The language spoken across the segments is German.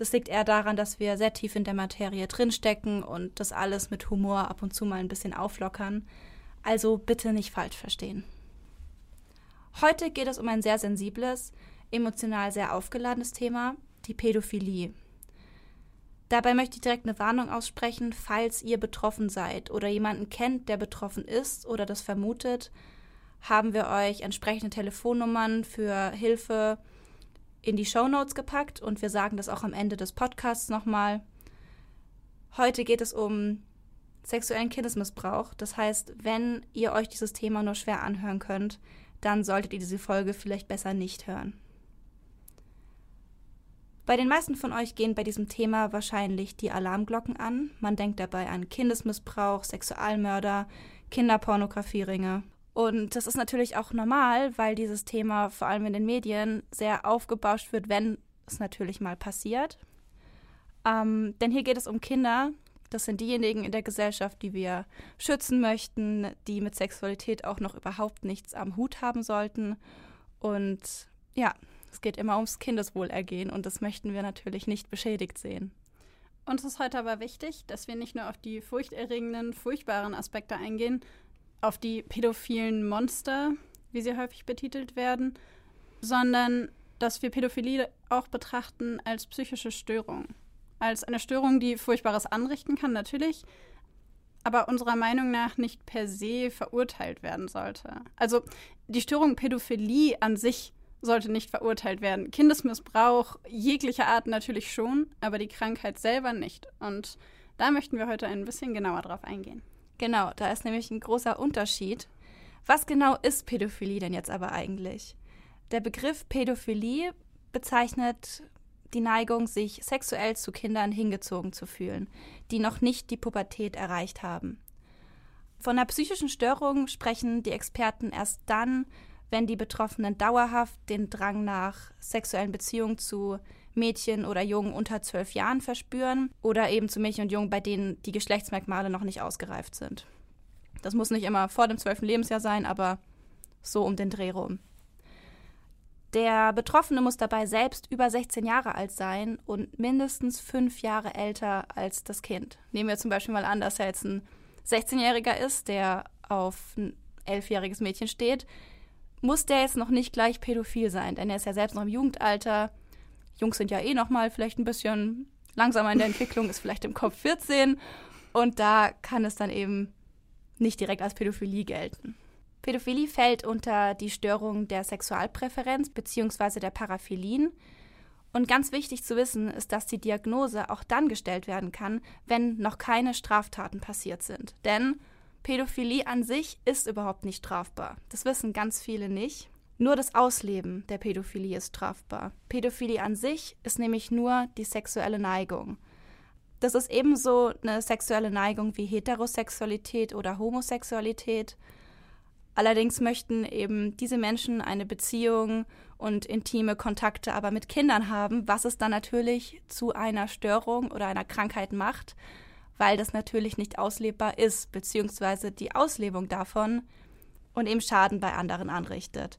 Das liegt eher daran, dass wir sehr tief in der Materie drinstecken und das alles mit Humor ab und zu mal ein bisschen auflockern. Also bitte nicht falsch verstehen. Heute geht es um ein sehr sensibles, emotional sehr aufgeladenes Thema, die Pädophilie. Dabei möchte ich direkt eine Warnung aussprechen, falls ihr betroffen seid oder jemanden kennt, der betroffen ist oder das vermutet, haben wir euch entsprechende Telefonnummern für Hilfe in die Show Notes gepackt und wir sagen das auch am Ende des Podcasts nochmal. Heute geht es um sexuellen Kindesmissbrauch. Das heißt, wenn ihr euch dieses Thema nur schwer anhören könnt, dann solltet ihr diese Folge vielleicht besser nicht hören. Bei den meisten von euch gehen bei diesem Thema wahrscheinlich die Alarmglocken an. Man denkt dabei an Kindesmissbrauch, Sexualmörder, Kinderpornografieringe und das ist natürlich auch normal, weil dieses Thema vor allem in den Medien sehr aufgebauscht wird, wenn es natürlich mal passiert. Ähm, denn hier geht es um Kinder. Das sind diejenigen in der Gesellschaft, die wir schützen möchten, die mit Sexualität auch noch überhaupt nichts am Hut haben sollten. Und ja, es geht immer ums Kindeswohlergehen und das möchten wir natürlich nicht beschädigt sehen. Uns ist heute aber wichtig, dass wir nicht nur auf die furchterregenden, furchtbaren Aspekte eingehen, auf die pädophilen Monster, wie sie häufig betitelt werden, sondern dass wir Pädophilie auch betrachten als psychische Störung. Als eine Störung, die Furchtbares anrichten kann, natürlich, aber unserer Meinung nach nicht per se verurteilt werden sollte. Also die Störung Pädophilie an sich sollte nicht verurteilt werden. Kindesmissbrauch jeglicher Art natürlich schon, aber die Krankheit selber nicht. Und da möchten wir heute ein bisschen genauer drauf eingehen. Genau, da ist nämlich ein großer Unterschied. Was genau ist Pädophilie denn jetzt aber eigentlich? Der Begriff Pädophilie bezeichnet die Neigung, sich sexuell zu Kindern hingezogen zu fühlen, die noch nicht die Pubertät erreicht haben. Von einer psychischen Störung sprechen die Experten erst dann, wenn die Betroffenen dauerhaft den Drang nach sexuellen Beziehungen zu Mädchen oder Jungen unter zwölf Jahren verspüren oder eben zu Mädchen und Jungen, bei denen die Geschlechtsmerkmale noch nicht ausgereift sind. Das muss nicht immer vor dem zwölften Lebensjahr sein, aber so um den Dreh rum. Der Betroffene muss dabei selbst über 16 Jahre alt sein und mindestens fünf Jahre älter als das Kind. Nehmen wir zum Beispiel mal an, dass er jetzt ein 16-Jähriger ist, der auf ein elfjähriges Mädchen steht, muss der jetzt noch nicht gleich pädophil sein, denn er ist ja selbst noch im Jugendalter, Jungs sind ja eh noch mal vielleicht ein bisschen langsamer in der Entwicklung, ist vielleicht im Kopf 14 und da kann es dann eben nicht direkt als Pädophilie gelten. Pädophilie fällt unter die Störung der Sexualpräferenz bzw. der Paraphilien. Und ganz wichtig zu wissen ist, dass die Diagnose auch dann gestellt werden kann, wenn noch keine Straftaten passiert sind. Denn Pädophilie an sich ist überhaupt nicht strafbar. Das wissen ganz viele nicht. Nur das Ausleben der Pädophilie ist strafbar. Pädophilie an sich ist nämlich nur die sexuelle Neigung. Das ist ebenso eine sexuelle Neigung wie Heterosexualität oder Homosexualität. Allerdings möchten eben diese Menschen eine Beziehung und intime Kontakte aber mit Kindern haben, was es dann natürlich zu einer Störung oder einer Krankheit macht, weil das natürlich nicht auslebbar ist, beziehungsweise die Auslebung davon und eben Schaden bei anderen anrichtet.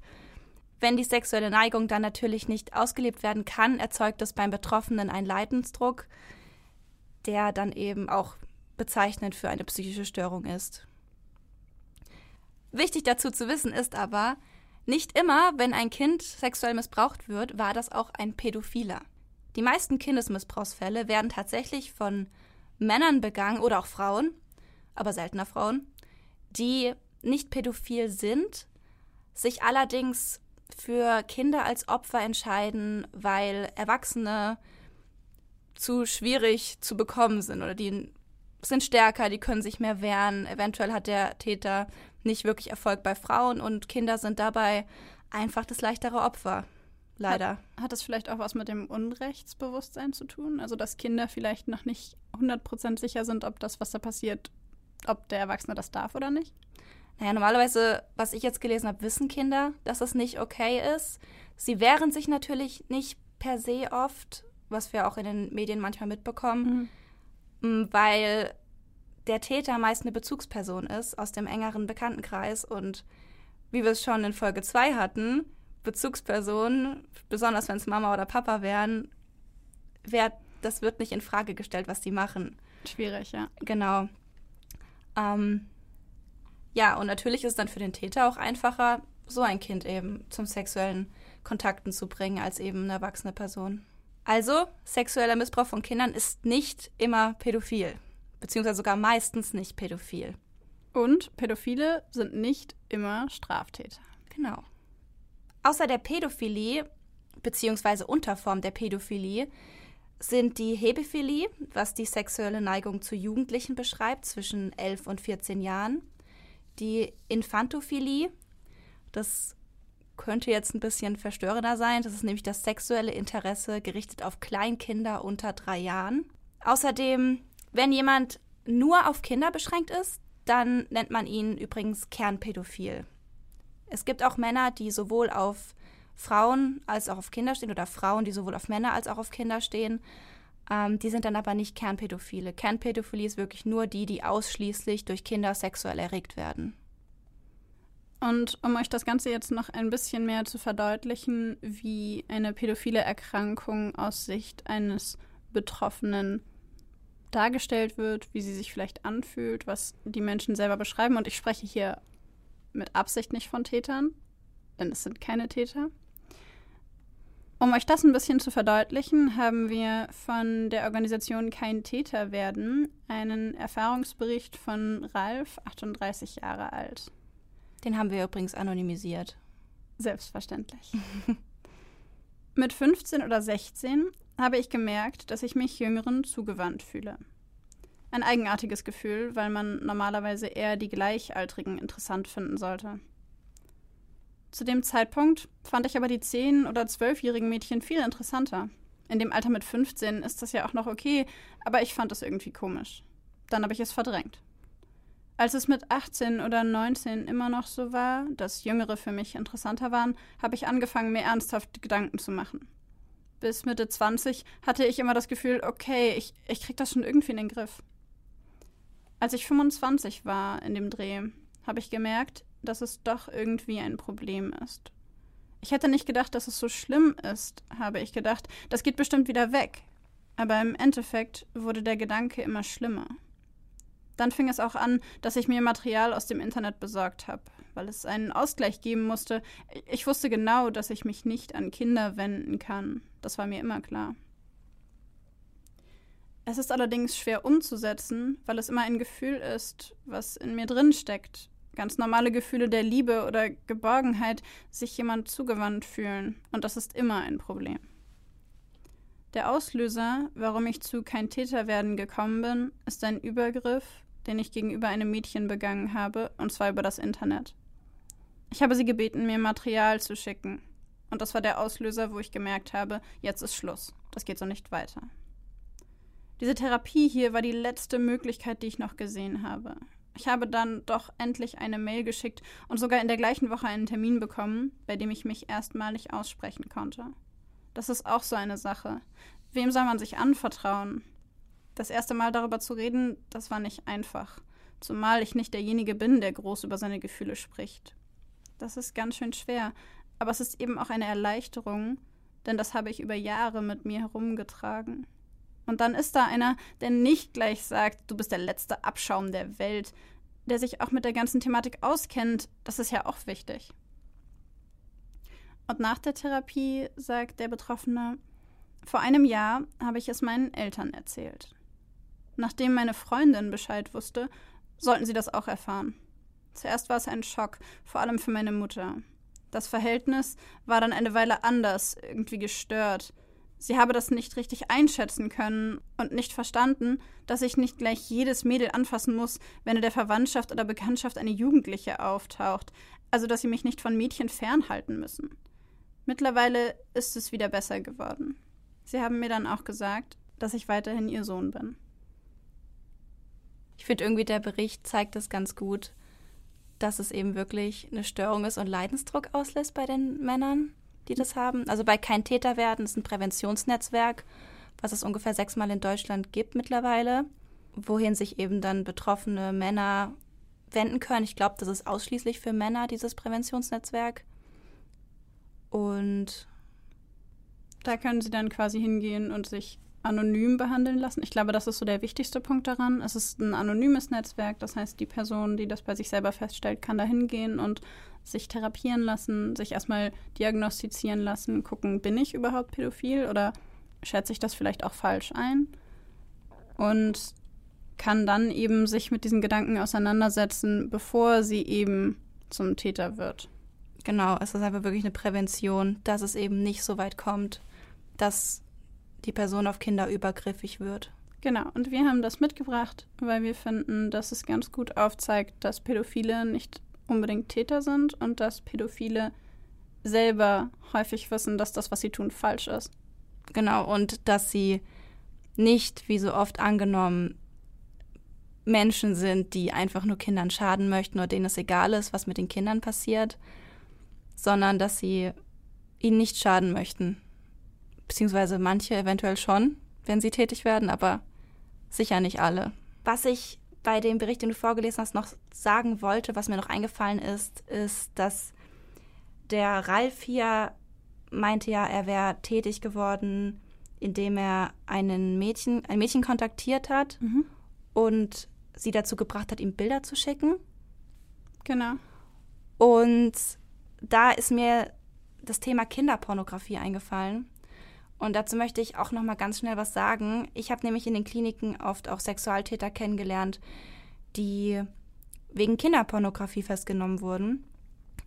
Wenn die sexuelle Neigung dann natürlich nicht ausgelebt werden kann, erzeugt das beim Betroffenen einen Leidensdruck, der dann eben auch bezeichnend für eine psychische Störung ist. Wichtig dazu zu wissen ist aber, nicht immer, wenn ein Kind sexuell missbraucht wird, war das auch ein Pädophiler. Die meisten Kindesmissbrauchsfälle werden tatsächlich von Männern begangen oder auch Frauen, aber seltener Frauen, die nicht pädophil sind, sich allerdings für Kinder als Opfer entscheiden, weil Erwachsene zu schwierig zu bekommen sind oder die sind stärker, die können sich mehr wehren. Eventuell hat der Täter nicht wirklich Erfolg bei Frauen und Kinder sind dabei einfach das leichtere Opfer. Leider. Hat, hat das vielleicht auch was mit dem Unrechtsbewusstsein zu tun? Also, dass Kinder vielleicht noch nicht 100% sicher sind, ob das, was da passiert, ob der Erwachsene das darf oder nicht? Naja, normalerweise, was ich jetzt gelesen habe, wissen Kinder, dass es nicht okay ist. Sie wehren sich natürlich nicht per se oft, was wir auch in den Medien manchmal mitbekommen, mhm. weil der Täter meist eine Bezugsperson ist aus dem engeren Bekanntenkreis und wie wir es schon in Folge 2 hatten, Bezugspersonen, besonders wenn es Mama oder Papa wären, wär, das wird nicht in Frage gestellt, was die machen. Schwierig, ja. Genau. Ähm, ja, und natürlich ist es dann für den Täter auch einfacher, so ein Kind eben zum sexuellen Kontakten zu bringen, als eben eine erwachsene Person. Also, sexueller Missbrauch von Kindern ist nicht immer pädophil, beziehungsweise sogar meistens nicht pädophil. Und Pädophile sind nicht immer Straftäter. Genau. Außer der Pädophilie, beziehungsweise Unterform der Pädophilie, sind die Hebephilie, was die sexuelle Neigung zu Jugendlichen beschreibt, zwischen 11 und 14 Jahren, die Infantophilie, das könnte jetzt ein bisschen verstörender sein, das ist nämlich das sexuelle Interesse gerichtet auf Kleinkinder unter drei Jahren. Außerdem, wenn jemand nur auf Kinder beschränkt ist, dann nennt man ihn übrigens Kernpädophil. Es gibt auch Männer, die sowohl auf Frauen als auch auf Kinder stehen oder Frauen, die sowohl auf Männer als auch auf Kinder stehen. Ähm, die sind dann aber nicht Kernpädophile. Kernpädophilie ist wirklich nur die, die ausschließlich durch Kinder sexuell erregt werden. Und um euch das Ganze jetzt noch ein bisschen mehr zu verdeutlichen, wie eine pädophile Erkrankung aus Sicht eines Betroffenen dargestellt wird, wie sie sich vielleicht anfühlt, was die Menschen selber beschreiben. Und ich spreche hier mit Absicht nicht von Tätern, denn es sind keine Täter. Um euch das ein bisschen zu verdeutlichen, haben wir von der Organisation Kein Täter werden einen Erfahrungsbericht von Ralf, 38 Jahre alt. Den haben wir übrigens anonymisiert. Selbstverständlich. Mit 15 oder 16 habe ich gemerkt, dass ich mich Jüngeren zugewandt fühle. Ein eigenartiges Gefühl, weil man normalerweise eher die Gleichaltrigen interessant finden sollte. Zu dem Zeitpunkt fand ich aber die 10- oder 12-jährigen Mädchen viel interessanter. In dem Alter mit 15 ist das ja auch noch okay, aber ich fand es irgendwie komisch. Dann habe ich es verdrängt. Als es mit 18 oder 19 immer noch so war, dass Jüngere für mich interessanter waren, habe ich angefangen, mir ernsthaft Gedanken zu machen. Bis Mitte 20 hatte ich immer das Gefühl, okay, ich, ich krieg das schon irgendwie in den Griff. Als ich 25 war in dem Dreh, habe ich gemerkt, dass es doch irgendwie ein Problem ist. Ich hätte nicht gedacht, dass es so schlimm ist, habe ich gedacht, das geht bestimmt wieder weg. Aber im Endeffekt wurde der Gedanke immer schlimmer. Dann fing es auch an, dass ich mir Material aus dem Internet besorgt habe, weil es einen Ausgleich geben musste. Ich wusste genau, dass ich mich nicht an Kinder wenden kann. Das war mir immer klar. Es ist allerdings schwer umzusetzen, weil es immer ein Gefühl ist, was in mir drin steckt. Ganz normale Gefühle der Liebe oder Geborgenheit, sich jemand zugewandt fühlen. Und das ist immer ein Problem. Der Auslöser, warum ich zu kein Täter werden gekommen bin, ist ein Übergriff, den ich gegenüber einem Mädchen begangen habe, und zwar über das Internet. Ich habe sie gebeten, mir Material zu schicken. Und das war der Auslöser, wo ich gemerkt habe, jetzt ist Schluss. Das geht so nicht weiter. Diese Therapie hier war die letzte Möglichkeit, die ich noch gesehen habe. Ich habe dann doch endlich eine Mail geschickt und sogar in der gleichen Woche einen Termin bekommen, bei dem ich mich erstmalig aussprechen konnte. Das ist auch so eine Sache. Wem soll man sich anvertrauen? Das erste Mal darüber zu reden, das war nicht einfach. Zumal ich nicht derjenige bin, der groß über seine Gefühle spricht. Das ist ganz schön schwer, aber es ist eben auch eine Erleichterung, denn das habe ich über Jahre mit mir herumgetragen. Und dann ist da einer, der nicht gleich sagt, du bist der letzte Abschaum der Welt, der sich auch mit der ganzen Thematik auskennt. Das ist ja auch wichtig. Und nach der Therapie sagt der Betroffene, vor einem Jahr habe ich es meinen Eltern erzählt. Nachdem meine Freundin Bescheid wusste, sollten sie das auch erfahren. Zuerst war es ein Schock, vor allem für meine Mutter. Das Verhältnis war dann eine Weile anders, irgendwie gestört. Sie habe das nicht richtig einschätzen können und nicht verstanden, dass ich nicht gleich jedes Mädel anfassen muss, wenn in der Verwandtschaft oder Bekanntschaft eine Jugendliche auftaucht, also dass sie mich nicht von Mädchen fernhalten müssen. Mittlerweile ist es wieder besser geworden. Sie haben mir dann auch gesagt, dass ich weiterhin ihr Sohn bin. Ich finde irgendwie, der Bericht zeigt das ganz gut, dass es eben wirklich eine Störung ist und Leidensdruck auslässt bei den Männern, die das haben. Also bei Kein Täter werden ist ein Präventionsnetzwerk, was es ungefähr sechsmal in Deutschland gibt mittlerweile, wohin sich eben dann betroffene Männer wenden können. Ich glaube, das ist ausschließlich für Männer, dieses Präventionsnetzwerk. Und da können sie dann quasi hingehen und sich anonym behandeln lassen. Ich glaube, das ist so der wichtigste Punkt daran. Es ist ein anonymes Netzwerk, das heißt, die Person, die das bei sich selber feststellt, kann da hingehen und sich therapieren lassen, sich erstmal diagnostizieren lassen, gucken, bin ich überhaupt pädophil oder schätze ich das vielleicht auch falsch ein? Und kann dann eben sich mit diesen Gedanken auseinandersetzen, bevor sie eben zum Täter wird. Genau, es ist einfach wirklich eine Prävention, dass es eben nicht so weit kommt, dass die Person auf Kinder übergriffig wird. Genau, und wir haben das mitgebracht, weil wir finden, dass es ganz gut aufzeigt, dass Pädophile nicht unbedingt Täter sind und dass Pädophile selber häufig wissen, dass das, was sie tun, falsch ist. Genau, und dass sie nicht, wie so oft angenommen, Menschen sind, die einfach nur Kindern schaden möchten oder denen es egal ist, was mit den Kindern passiert, sondern dass sie ihnen nicht schaden möchten beziehungsweise manche eventuell schon, wenn sie tätig werden, aber sicher nicht alle. Was ich bei dem Bericht, den du vorgelesen hast, noch sagen wollte, was mir noch eingefallen ist, ist, dass der Ralf hier meinte ja, er wäre tätig geworden, indem er einen Mädchen, ein Mädchen kontaktiert hat mhm. und sie dazu gebracht hat, ihm Bilder zu schicken. Genau. Und da ist mir das Thema Kinderpornografie eingefallen. Und dazu möchte ich auch noch mal ganz schnell was sagen. Ich habe nämlich in den Kliniken oft auch Sexualtäter kennengelernt, die wegen Kinderpornografie festgenommen wurden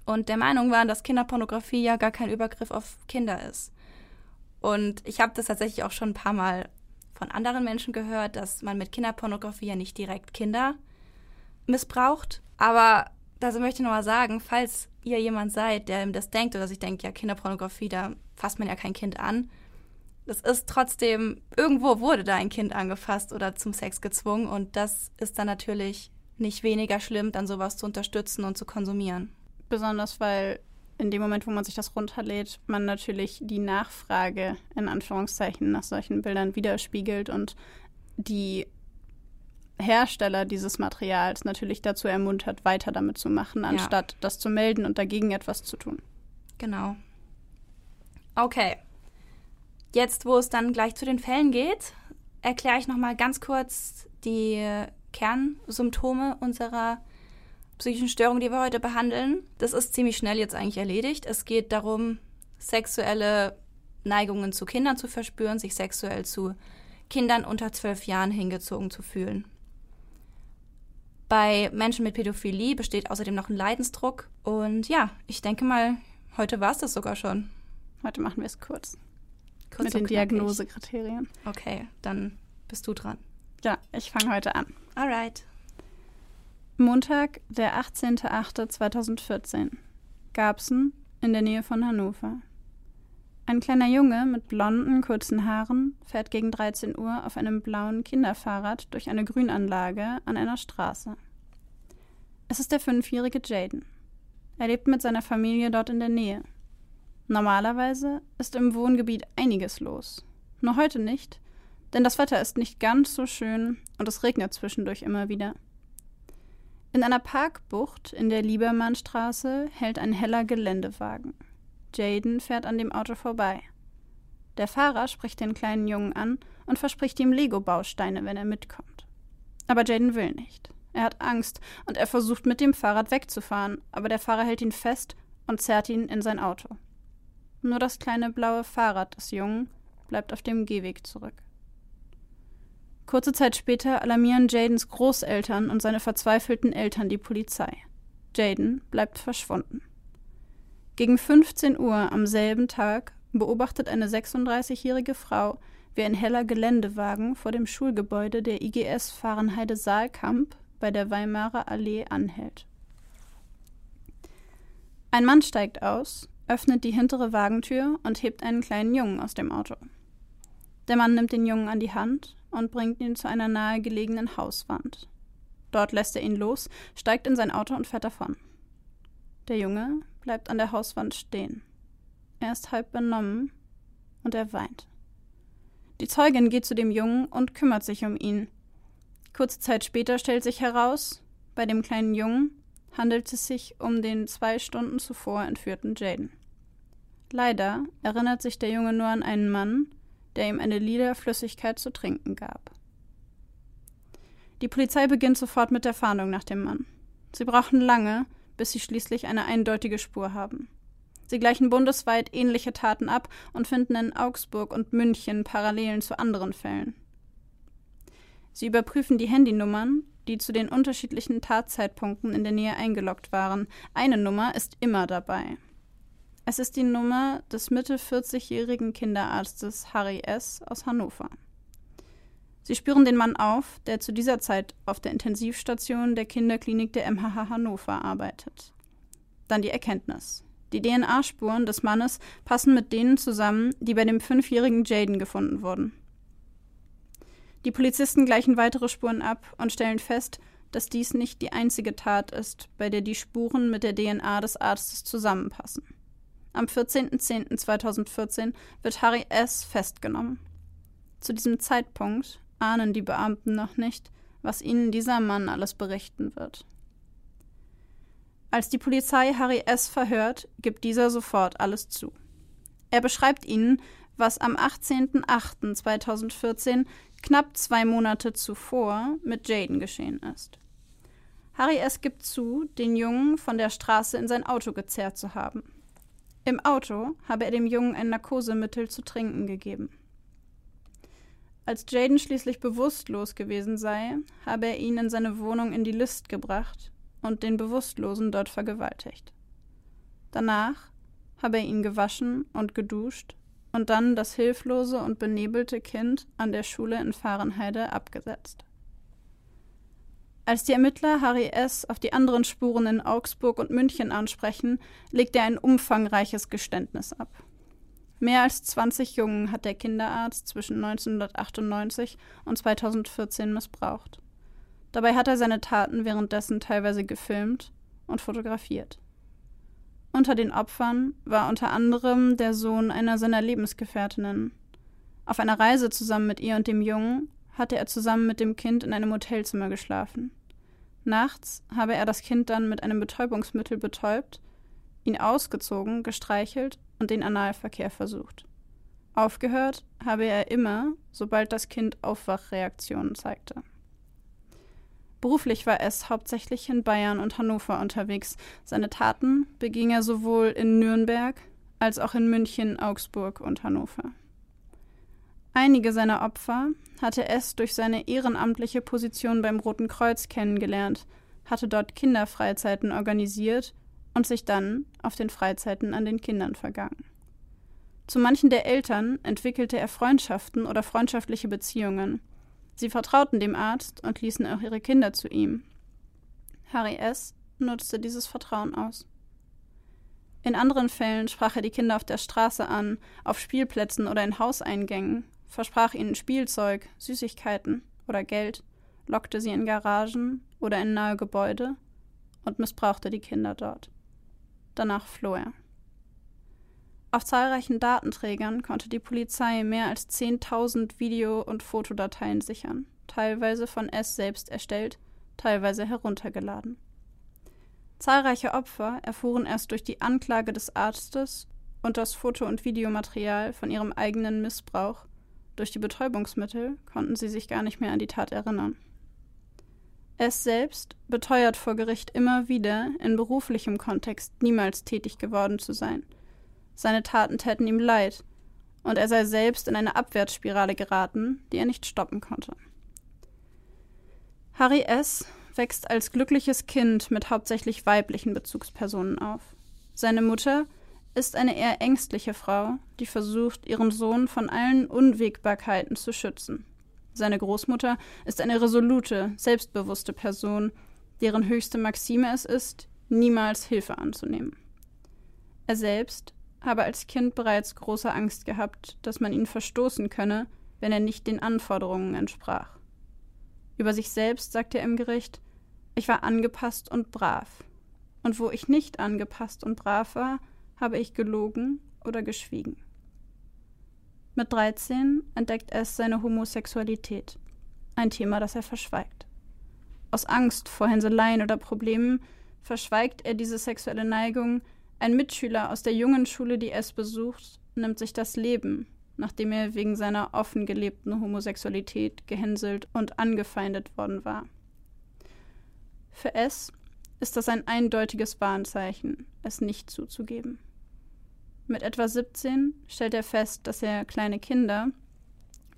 und der Meinung waren, dass Kinderpornografie ja gar kein Übergriff auf Kinder ist. Und ich habe das tatsächlich auch schon ein paar Mal von anderen Menschen gehört, dass man mit Kinderpornografie ja nicht direkt Kinder missbraucht. Aber dazu möchte ich noch mal sagen, falls ihr jemand seid, der das denkt oder sich denkt, ja, Kinderpornografie, da fasst man ja kein Kind an, es ist trotzdem, irgendwo wurde da ein Kind angefasst oder zum Sex gezwungen und das ist dann natürlich nicht weniger schlimm, dann sowas zu unterstützen und zu konsumieren. Besonders weil in dem Moment, wo man sich das runterlädt, man natürlich die Nachfrage in Anführungszeichen nach solchen Bildern widerspiegelt und die Hersteller dieses Materials natürlich dazu ermuntert, weiter damit zu machen, anstatt ja. das zu melden und dagegen etwas zu tun. Genau. Okay, Jetzt, wo es dann gleich zu den Fällen geht, erkläre ich nochmal ganz kurz die Kernsymptome unserer psychischen Störung, die wir heute behandeln. Das ist ziemlich schnell jetzt eigentlich erledigt. Es geht darum, sexuelle Neigungen zu Kindern zu verspüren, sich sexuell zu Kindern unter zwölf Jahren hingezogen zu fühlen. Bei Menschen mit Pädophilie besteht außerdem noch ein Leidensdruck. Und ja, ich denke mal, heute war es das sogar schon. Heute machen wir es kurz. Kurz mit den Diagnosekriterien. Okay, dann bist du dran. Ja, ich fange heute an. Alright. Montag, der 18.08.2014. Garbsen in der Nähe von Hannover. Ein kleiner Junge mit blonden, kurzen Haaren fährt gegen 13 Uhr auf einem blauen Kinderfahrrad durch eine Grünanlage an einer Straße. Es ist der fünfjährige Jaden. Er lebt mit seiner Familie dort in der Nähe. Normalerweise ist im Wohngebiet einiges los. Nur heute nicht, denn das Wetter ist nicht ganz so schön und es regnet zwischendurch immer wieder. In einer Parkbucht in der Liebermannstraße hält ein heller Geländewagen. Jaden fährt an dem Auto vorbei. Der Fahrer spricht den kleinen Jungen an und verspricht ihm Lego-Bausteine, wenn er mitkommt. Aber Jaden will nicht. Er hat Angst und er versucht mit dem Fahrrad wegzufahren, aber der Fahrer hält ihn fest und zerrt ihn in sein Auto. Nur das kleine blaue Fahrrad des Jungen bleibt auf dem Gehweg zurück. Kurze Zeit später alarmieren Jadens Großeltern und seine verzweifelten Eltern die Polizei. Jaden bleibt verschwunden. Gegen 15 Uhr am selben Tag beobachtet eine 36-jährige Frau, wie ein heller Geländewagen vor dem Schulgebäude der IGS Fahrenheide Saalkamp bei der Weimarer Allee anhält. Ein Mann steigt aus, öffnet die hintere Wagentür und hebt einen kleinen Jungen aus dem Auto. Der Mann nimmt den Jungen an die Hand und bringt ihn zu einer nahegelegenen Hauswand. Dort lässt er ihn los, steigt in sein Auto und fährt davon. Der Junge bleibt an der Hauswand stehen. Er ist halb benommen und er weint. Die Zeugin geht zu dem Jungen und kümmert sich um ihn. Kurze Zeit später stellt sich heraus, bei dem kleinen Jungen handelt es sich um den zwei Stunden zuvor entführten Jaden. Leider erinnert sich der Junge nur an einen Mann, der ihm eine lila Flüssigkeit zu trinken gab. Die Polizei beginnt sofort mit der Fahndung nach dem Mann. Sie brauchen lange, bis sie schließlich eine eindeutige Spur haben. Sie gleichen bundesweit ähnliche Taten ab und finden in Augsburg und München Parallelen zu anderen Fällen. Sie überprüfen die Handynummern, die zu den unterschiedlichen Tatzeitpunkten in der Nähe eingeloggt waren. Eine Nummer ist immer dabei. Es ist die Nummer des Mitte 40-jährigen Kinderarztes Harry S. aus Hannover. Sie spüren den Mann auf, der zu dieser Zeit auf der Intensivstation der Kinderklinik der MHH Hannover arbeitet. Dann die Erkenntnis. Die DNA-Spuren des Mannes passen mit denen zusammen, die bei dem fünfjährigen Jaden gefunden wurden. Die Polizisten gleichen weitere Spuren ab und stellen fest, dass dies nicht die einzige Tat ist, bei der die Spuren mit der DNA des Arztes zusammenpassen. Am 14.10.2014 wird Harry S. festgenommen. Zu diesem Zeitpunkt ahnen die Beamten noch nicht, was ihnen dieser Mann alles berichten wird. Als die Polizei Harry S. verhört, gibt dieser sofort alles zu. Er beschreibt ihnen, was am 18.08.2014, knapp zwei Monate zuvor, mit Jaden geschehen ist. Harry S. gibt zu, den Jungen von der Straße in sein Auto gezerrt zu haben. Im Auto habe er dem Jungen ein Narkosemittel zu trinken gegeben. Als Jaden schließlich bewusstlos gewesen sei, habe er ihn in seine Wohnung in die List gebracht und den Bewusstlosen dort vergewaltigt. Danach habe er ihn gewaschen und geduscht und dann das hilflose und benebelte Kind an der Schule in Fahrenheide abgesetzt. Als die Ermittler Harry S. auf die anderen Spuren in Augsburg und München ansprechen, legt er ein umfangreiches Geständnis ab. Mehr als 20 Jungen hat der Kinderarzt zwischen 1998 und 2014 missbraucht. Dabei hat er seine Taten währenddessen teilweise gefilmt und fotografiert. Unter den Opfern war unter anderem der Sohn einer seiner Lebensgefährtinnen. Auf einer Reise zusammen mit ihr und dem Jungen hatte er zusammen mit dem Kind in einem Hotelzimmer geschlafen. Nachts habe er das Kind dann mit einem Betäubungsmittel betäubt, ihn ausgezogen, gestreichelt und den Analverkehr versucht. Aufgehört habe er immer, sobald das Kind Aufwachreaktionen zeigte. Beruflich war es hauptsächlich in Bayern und Hannover unterwegs. Seine Taten beging er sowohl in Nürnberg als auch in München, Augsburg und Hannover. Einige seiner Opfer hatte es durch seine ehrenamtliche Position beim Roten Kreuz kennengelernt, hatte dort Kinderfreizeiten organisiert und sich dann auf den Freizeiten an den Kindern vergangen. Zu manchen der Eltern entwickelte er Freundschaften oder freundschaftliche Beziehungen – Sie vertrauten dem Arzt und ließen auch ihre Kinder zu ihm. Harry S. nutzte dieses Vertrauen aus. In anderen Fällen sprach er die Kinder auf der Straße an, auf Spielplätzen oder in Hauseingängen, versprach ihnen Spielzeug, Süßigkeiten oder Geld, lockte sie in Garagen oder in nahe Gebäude und missbrauchte die Kinder dort. Danach floh er. Auf zahlreichen Datenträgern konnte die Polizei mehr als 10.000 Video- und Fotodateien sichern, teilweise von S selbst erstellt, teilweise heruntergeladen. Zahlreiche Opfer erfuhren erst durch die Anklage des Arztes und das Foto- und Videomaterial von ihrem eigenen Missbrauch. Durch die Betäubungsmittel konnten sie sich gar nicht mehr an die Tat erinnern. S selbst beteuert vor Gericht immer wieder, in beruflichem Kontext niemals tätig geworden zu sein – seine Taten täten ihm leid, und er sei selbst in eine Abwärtsspirale geraten, die er nicht stoppen konnte. Harry S. wächst als glückliches Kind mit hauptsächlich weiblichen Bezugspersonen auf. Seine Mutter ist eine eher ängstliche Frau, die versucht, ihren Sohn von allen Unwägbarkeiten zu schützen. Seine Großmutter ist eine resolute, selbstbewusste Person, deren höchste Maxime es ist, niemals Hilfe anzunehmen. Er selbst habe als Kind bereits große Angst gehabt, dass man ihn verstoßen könne, wenn er nicht den Anforderungen entsprach. Über sich selbst sagt er im Gericht, ich war angepasst und brav. Und wo ich nicht angepasst und brav war, habe ich gelogen oder geschwiegen. Mit 13 entdeckt es seine Homosexualität, ein Thema, das er verschweigt. Aus Angst vor Hänseleien oder Problemen verschweigt er diese sexuelle Neigung. Ein Mitschüler aus der jungen Schule, die es besucht, nimmt sich das Leben, nachdem er wegen seiner offen gelebten Homosexualität gehänselt und angefeindet worden war. Für S ist das ein eindeutiges Warnzeichen, es nicht zuzugeben. Mit etwa 17 stellt er fest, dass er kleine Kinder,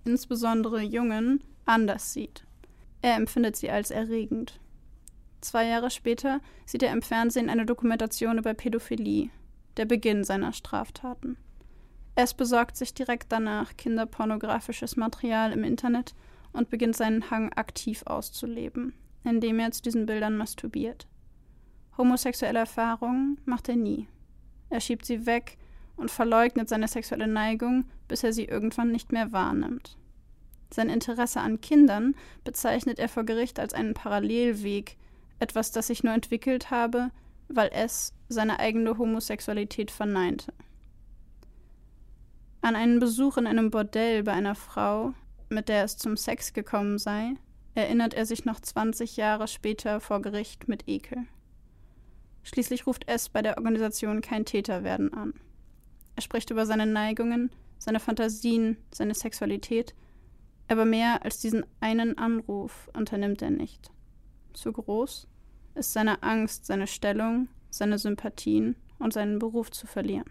insbesondere Jungen, anders sieht. Er empfindet sie als erregend. Zwei Jahre später sieht er im Fernsehen eine Dokumentation über Pädophilie, der Beginn seiner Straftaten. Es besorgt sich direkt danach kinderpornografisches Material im Internet und beginnt seinen Hang aktiv auszuleben, indem er zu diesen Bildern masturbiert. Homosexuelle Erfahrungen macht er nie. Er schiebt sie weg und verleugnet seine sexuelle Neigung, bis er sie irgendwann nicht mehr wahrnimmt. Sein Interesse an Kindern bezeichnet er vor Gericht als einen Parallelweg, etwas, das sich nur entwickelt habe, weil es seine eigene Homosexualität verneinte. An einen Besuch in einem Bordell bei einer Frau, mit der es zum Sex gekommen sei, erinnert er sich noch 20 Jahre später vor Gericht mit Ekel. Schließlich ruft es bei der Organisation Kein Täterwerden an. Er spricht über seine Neigungen, seine Fantasien, seine Sexualität, aber mehr als diesen einen Anruf unternimmt er nicht. Zu groß ist seine Angst, seine Stellung, seine Sympathien und seinen Beruf zu verlieren.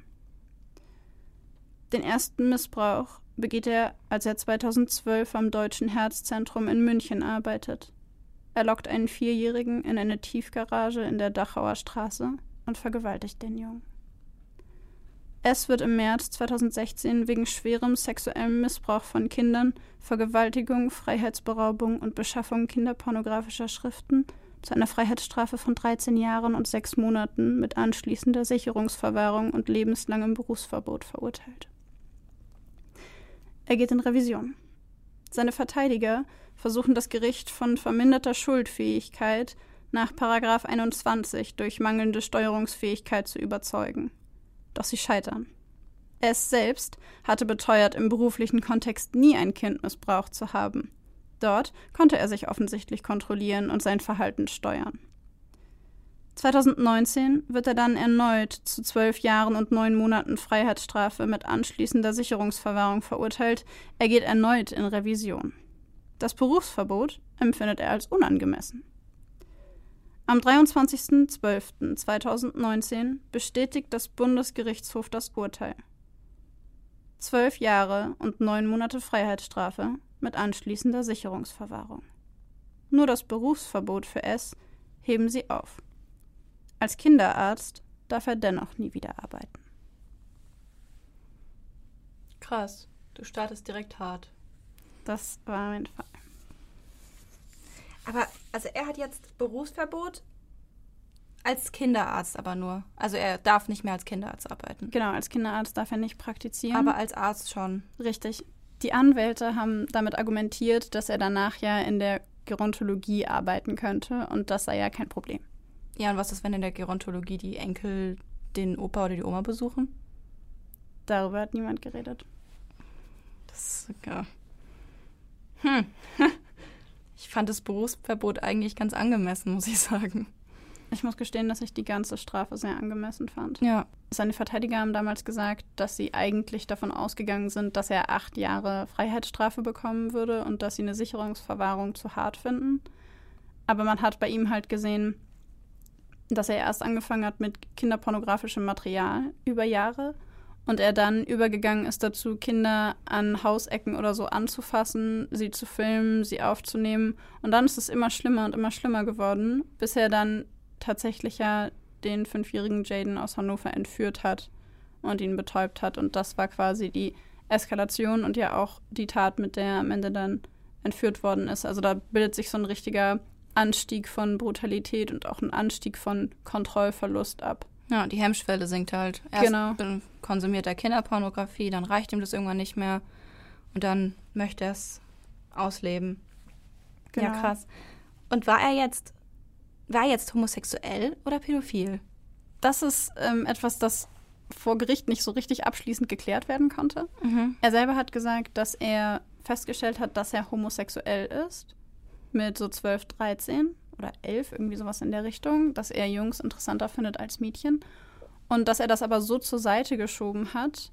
Den ersten Missbrauch begeht er, als er 2012 am Deutschen Herzzentrum in München arbeitet. Er lockt einen Vierjährigen in eine Tiefgarage in der Dachauer Straße und vergewaltigt den Jungen. Es wird im März 2016 wegen schwerem sexuellem Missbrauch von Kindern, Vergewaltigung, Freiheitsberaubung und Beschaffung kinderpornografischer Schriften zu einer Freiheitsstrafe von 13 Jahren und sechs Monaten mit anschließender Sicherungsverwahrung und lebenslangem Berufsverbot verurteilt. Er geht in Revision. Seine Verteidiger versuchen das Gericht von verminderter Schuldfähigkeit nach 21 durch mangelnde Steuerungsfähigkeit zu überzeugen doch sie scheitern. Es selbst hatte beteuert, im beruflichen Kontext nie ein Kind missbraucht zu haben. Dort konnte er sich offensichtlich kontrollieren und sein Verhalten steuern. 2019 wird er dann erneut zu zwölf Jahren und neun Monaten Freiheitsstrafe mit anschließender Sicherungsverwahrung verurteilt. Er geht erneut in Revision. Das Berufsverbot empfindet er als unangemessen. Am 23.12.2019 bestätigt das Bundesgerichtshof das Urteil. Zwölf Jahre und neun Monate Freiheitsstrafe mit anschließender Sicherungsverwahrung. Nur das Berufsverbot für S heben sie auf. Als Kinderarzt darf er dennoch nie wieder arbeiten. Krass, du startest direkt hart. Das war mein Fall. Aber also er hat jetzt Berufsverbot als Kinderarzt aber nur. Also er darf nicht mehr als Kinderarzt arbeiten. Genau, als Kinderarzt darf er nicht praktizieren. Aber als Arzt schon. Richtig. Die Anwälte haben damit argumentiert, dass er danach ja in der Gerontologie arbeiten könnte und das sei ja kein Problem. Ja, und was ist, wenn in der Gerontologie die Enkel den Opa oder die Oma besuchen? Darüber hat niemand geredet. Das ist ja. Hm. Ich fand das Berufsverbot eigentlich ganz angemessen, muss ich sagen. Ich muss gestehen, dass ich die ganze Strafe sehr angemessen fand. Ja. Seine Verteidiger haben damals gesagt, dass sie eigentlich davon ausgegangen sind, dass er acht Jahre Freiheitsstrafe bekommen würde und dass sie eine Sicherungsverwahrung zu hart finden. Aber man hat bei ihm halt gesehen, dass er erst angefangen hat mit kinderpornografischem Material über Jahre Und er dann übergegangen ist dazu, Kinder an Hausecken oder so anzufassen, sie zu filmen, sie aufzunehmen. Und dann ist es immer schlimmer und immer schlimmer geworden, bis er dann tatsächlich ja den fünfjährigen Jaden aus Hannover entführt hat und ihn betäubt hat. Und das war quasi die Eskalation und ja auch die Tat, mit der er am Ende dann entführt worden ist. Also da bildet sich so ein richtiger Anstieg von Brutalität und auch ein Anstieg von Kontrollverlust ab. Ja, die Hemmschwelle sinkt halt. Erst Genau. konsumiert er Kinderpornografie, dann reicht ihm das irgendwann nicht mehr und dann möchte er es ausleben. Ja, Genau. krass. Und war er jetzt, war er jetzt homosexuell oder pädophil? Das ist ähm, etwas, das vor Gericht nicht so richtig abschließend geklärt werden konnte. Mhm. Er selber hat gesagt, dass er festgestellt hat, dass er homosexuell ist. Mit so 12, 13 oder 11, irgendwie sowas in der Richtung. Dass er Jungs interessanter findet als Mädchen. Und dass er das aber so zur Seite geschoben hat,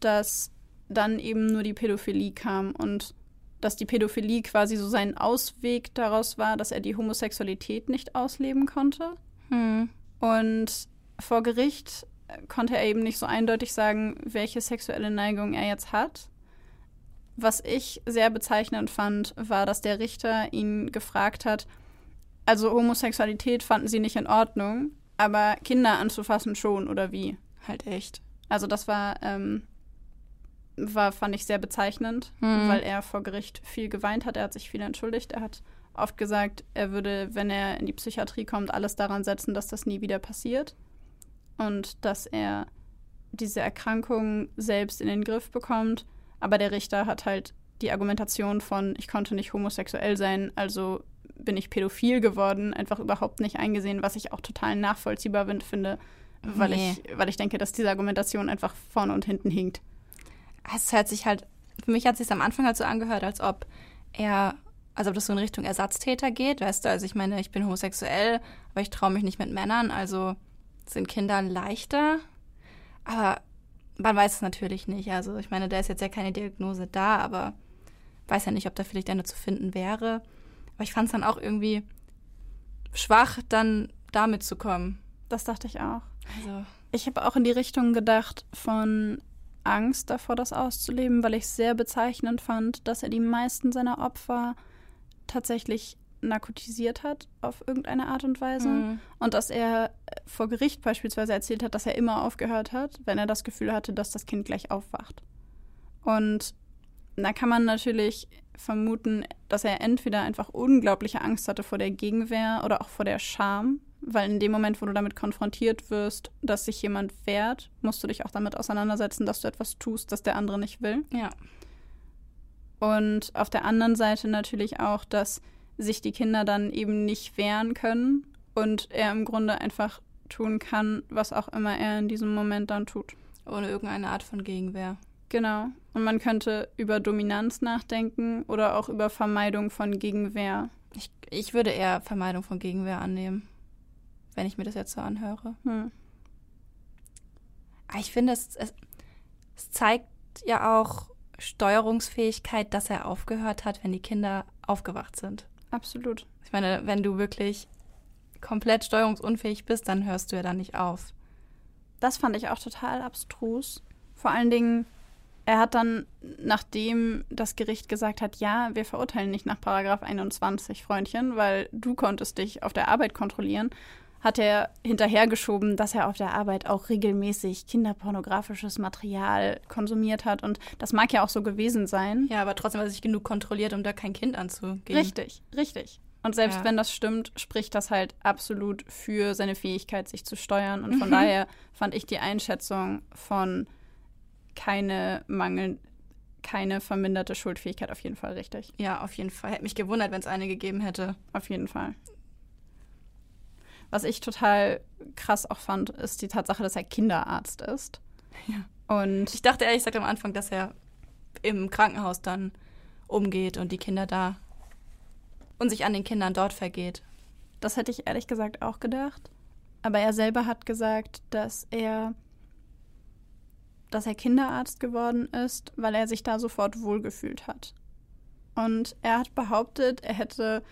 dass dann eben nur die Pädophilie kam und dass die Pädophilie quasi so sein Ausweg daraus war, dass er die Homosexualität nicht ausleben konnte. Hm. Und vor Gericht konnte er eben nicht so eindeutig sagen, welche sexuelle Neigung er jetzt hat. Was ich sehr bezeichnend fand, war, dass der Richter ihn gefragt hat, also Homosexualität fanden sie nicht in Ordnung, aber Kinder anzufassen schon oder wie? Halt echt. Also das war, ähm, war fand ich sehr bezeichnend, Mhm. weil er vor Gericht viel geweint hat. Er hat sich viel entschuldigt. Er hat oft gesagt, er würde, wenn er in die Psychiatrie kommt, alles daran setzen, dass das nie wieder passiert und dass er diese Erkrankung selbst in den Griff bekommt. Aber der Richter hat halt die Argumentation von, ich konnte nicht homosexuell sein, also bin ich pädophil geworden, einfach überhaupt nicht eingesehen, was ich auch total nachvollziehbar finde, weil, Nee. ich, weil ich denke, dass diese Argumentation einfach vorne und hinten hinkt. Es hört sich halt, für mich hat es sich am Anfang halt so angehört, als ob er, also ob das so in Richtung Ersatztäter geht, weißt du, also ich meine, ich bin homosexuell, aber ich traue mich nicht mit Männern, also sind Kinder leichter. Aber man weiß es natürlich nicht. Also ich meine, da ist jetzt ja keine Diagnose da, aber weiß ja nicht, ob da vielleicht eine zu finden wäre. Aber ich fand es dann auch irgendwie schwach, dann damit zu kommen. Das dachte ich auch. Also, Ich habe auch in die Richtung gedacht von Angst davor, das auszuleben, weil ich sehr bezeichnend fand, dass er die meisten seiner Opfer tatsächlich narkotisiert hat auf irgendeine Art und Weise. Mhm. Und dass er vor Gericht beispielsweise erzählt hat, dass er immer aufgehört hat, wenn er das Gefühl hatte, dass das Kind gleich aufwacht. Und da kann man natürlich vermuten, dass er entweder einfach unglaubliche Angst hatte vor der Gegenwehr oder auch vor der Scham, weil in dem Moment, wo du damit konfrontiert wirst, dass sich jemand wehrt, musst du dich auch damit auseinandersetzen, dass du etwas tust, das der andere nicht will. ja. Und auf der anderen Seite natürlich auch, dass sich die Kinder dann eben nicht wehren können und er im Grunde einfach tun kann, was auch immer er in diesem Moment dann tut. Ohne irgendeine Art von Gegenwehr. Genau. Und man könnte über Dominanz nachdenken oder auch über Vermeidung von Gegenwehr. Ich, ich würde eher Vermeidung von Gegenwehr annehmen, wenn ich mir das jetzt so anhöre. Hm. Aber ich finde, es, es, es zeigt ja auch Steuerungsfähigkeit, dass er aufgehört hat, wenn die Kinder aufgewacht sind. Absolut. Ich meine, wenn du wirklich komplett steuerungsunfähig bist, dann hörst du ja dann nicht auf. Das fand ich auch total abstrus. Vor allen Dingen, er hat dann, nachdem das Gericht gesagt hat, ja, wir verurteilen nicht nach Paragraph 21, Freundchen, weil du konntest dich auf der Arbeit kontrollieren, hat er hinterhergeschoben, dass er auf der Arbeit auch regelmäßig kinderpornografisches Material konsumiert hat. Und das mag ja auch so gewesen sein. Ja, aber trotzdem hat er sich genug kontrolliert, um da kein Kind anzugehen. Richtig, richtig. Und selbst Ja. wenn das stimmt, spricht das halt absolut für seine Fähigkeit, sich zu steuern. Und von Mhm. daher fand ich die Einschätzung von keine Mangel, keine verminderte Schuldfähigkeit auf jeden Fall richtig. Ja, auf jeden Fall. Hätte mich gewundert, wenn es eine gegeben hätte. Auf jeden Fall. Was ich total krass auch fand, ist die Tatsache, dass er Kinderarzt ist. Ja. Und Ich dachte ehrlich gesagt am Anfang, dass er im Krankenhaus dann umgeht und die Kinder da und sich an den Kindern dort vergeht. Das hätte ich ehrlich gesagt auch gedacht. Aber er selber hat gesagt, dass er, dass er Kinderarzt geworden ist, weil er sich da sofort wohlgefühlt hat. Und er hat behauptet, er hätte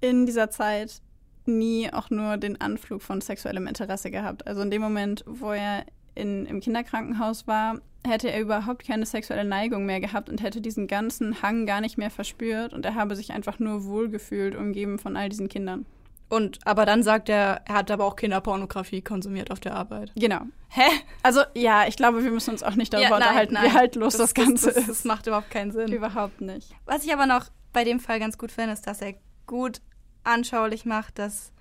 in dieser Zeit nie auch nur den Anflug von sexuellem Interesse gehabt. Also in dem Moment, wo er in, im Kinderkrankenhaus war, hätte er überhaupt keine sexuelle Neigung mehr gehabt und hätte diesen ganzen Hang gar nicht mehr verspürt und er habe sich einfach nur wohlgefühlt, umgeben von all diesen Kindern. Und aber dann sagt er, er hat aber auch Kinderpornografie konsumiert auf der Arbeit. Genau. Hä? Also ja, ich glaube, wir müssen uns auch nicht darüber Ja, nein, unterhalten, nein. wie haltlos das, Ganze das, ist. Das macht überhaupt keinen Sinn. Überhaupt nicht. Was ich aber noch bei dem Fall ganz gut finde, ist, dass er gut anschaulich macht, dass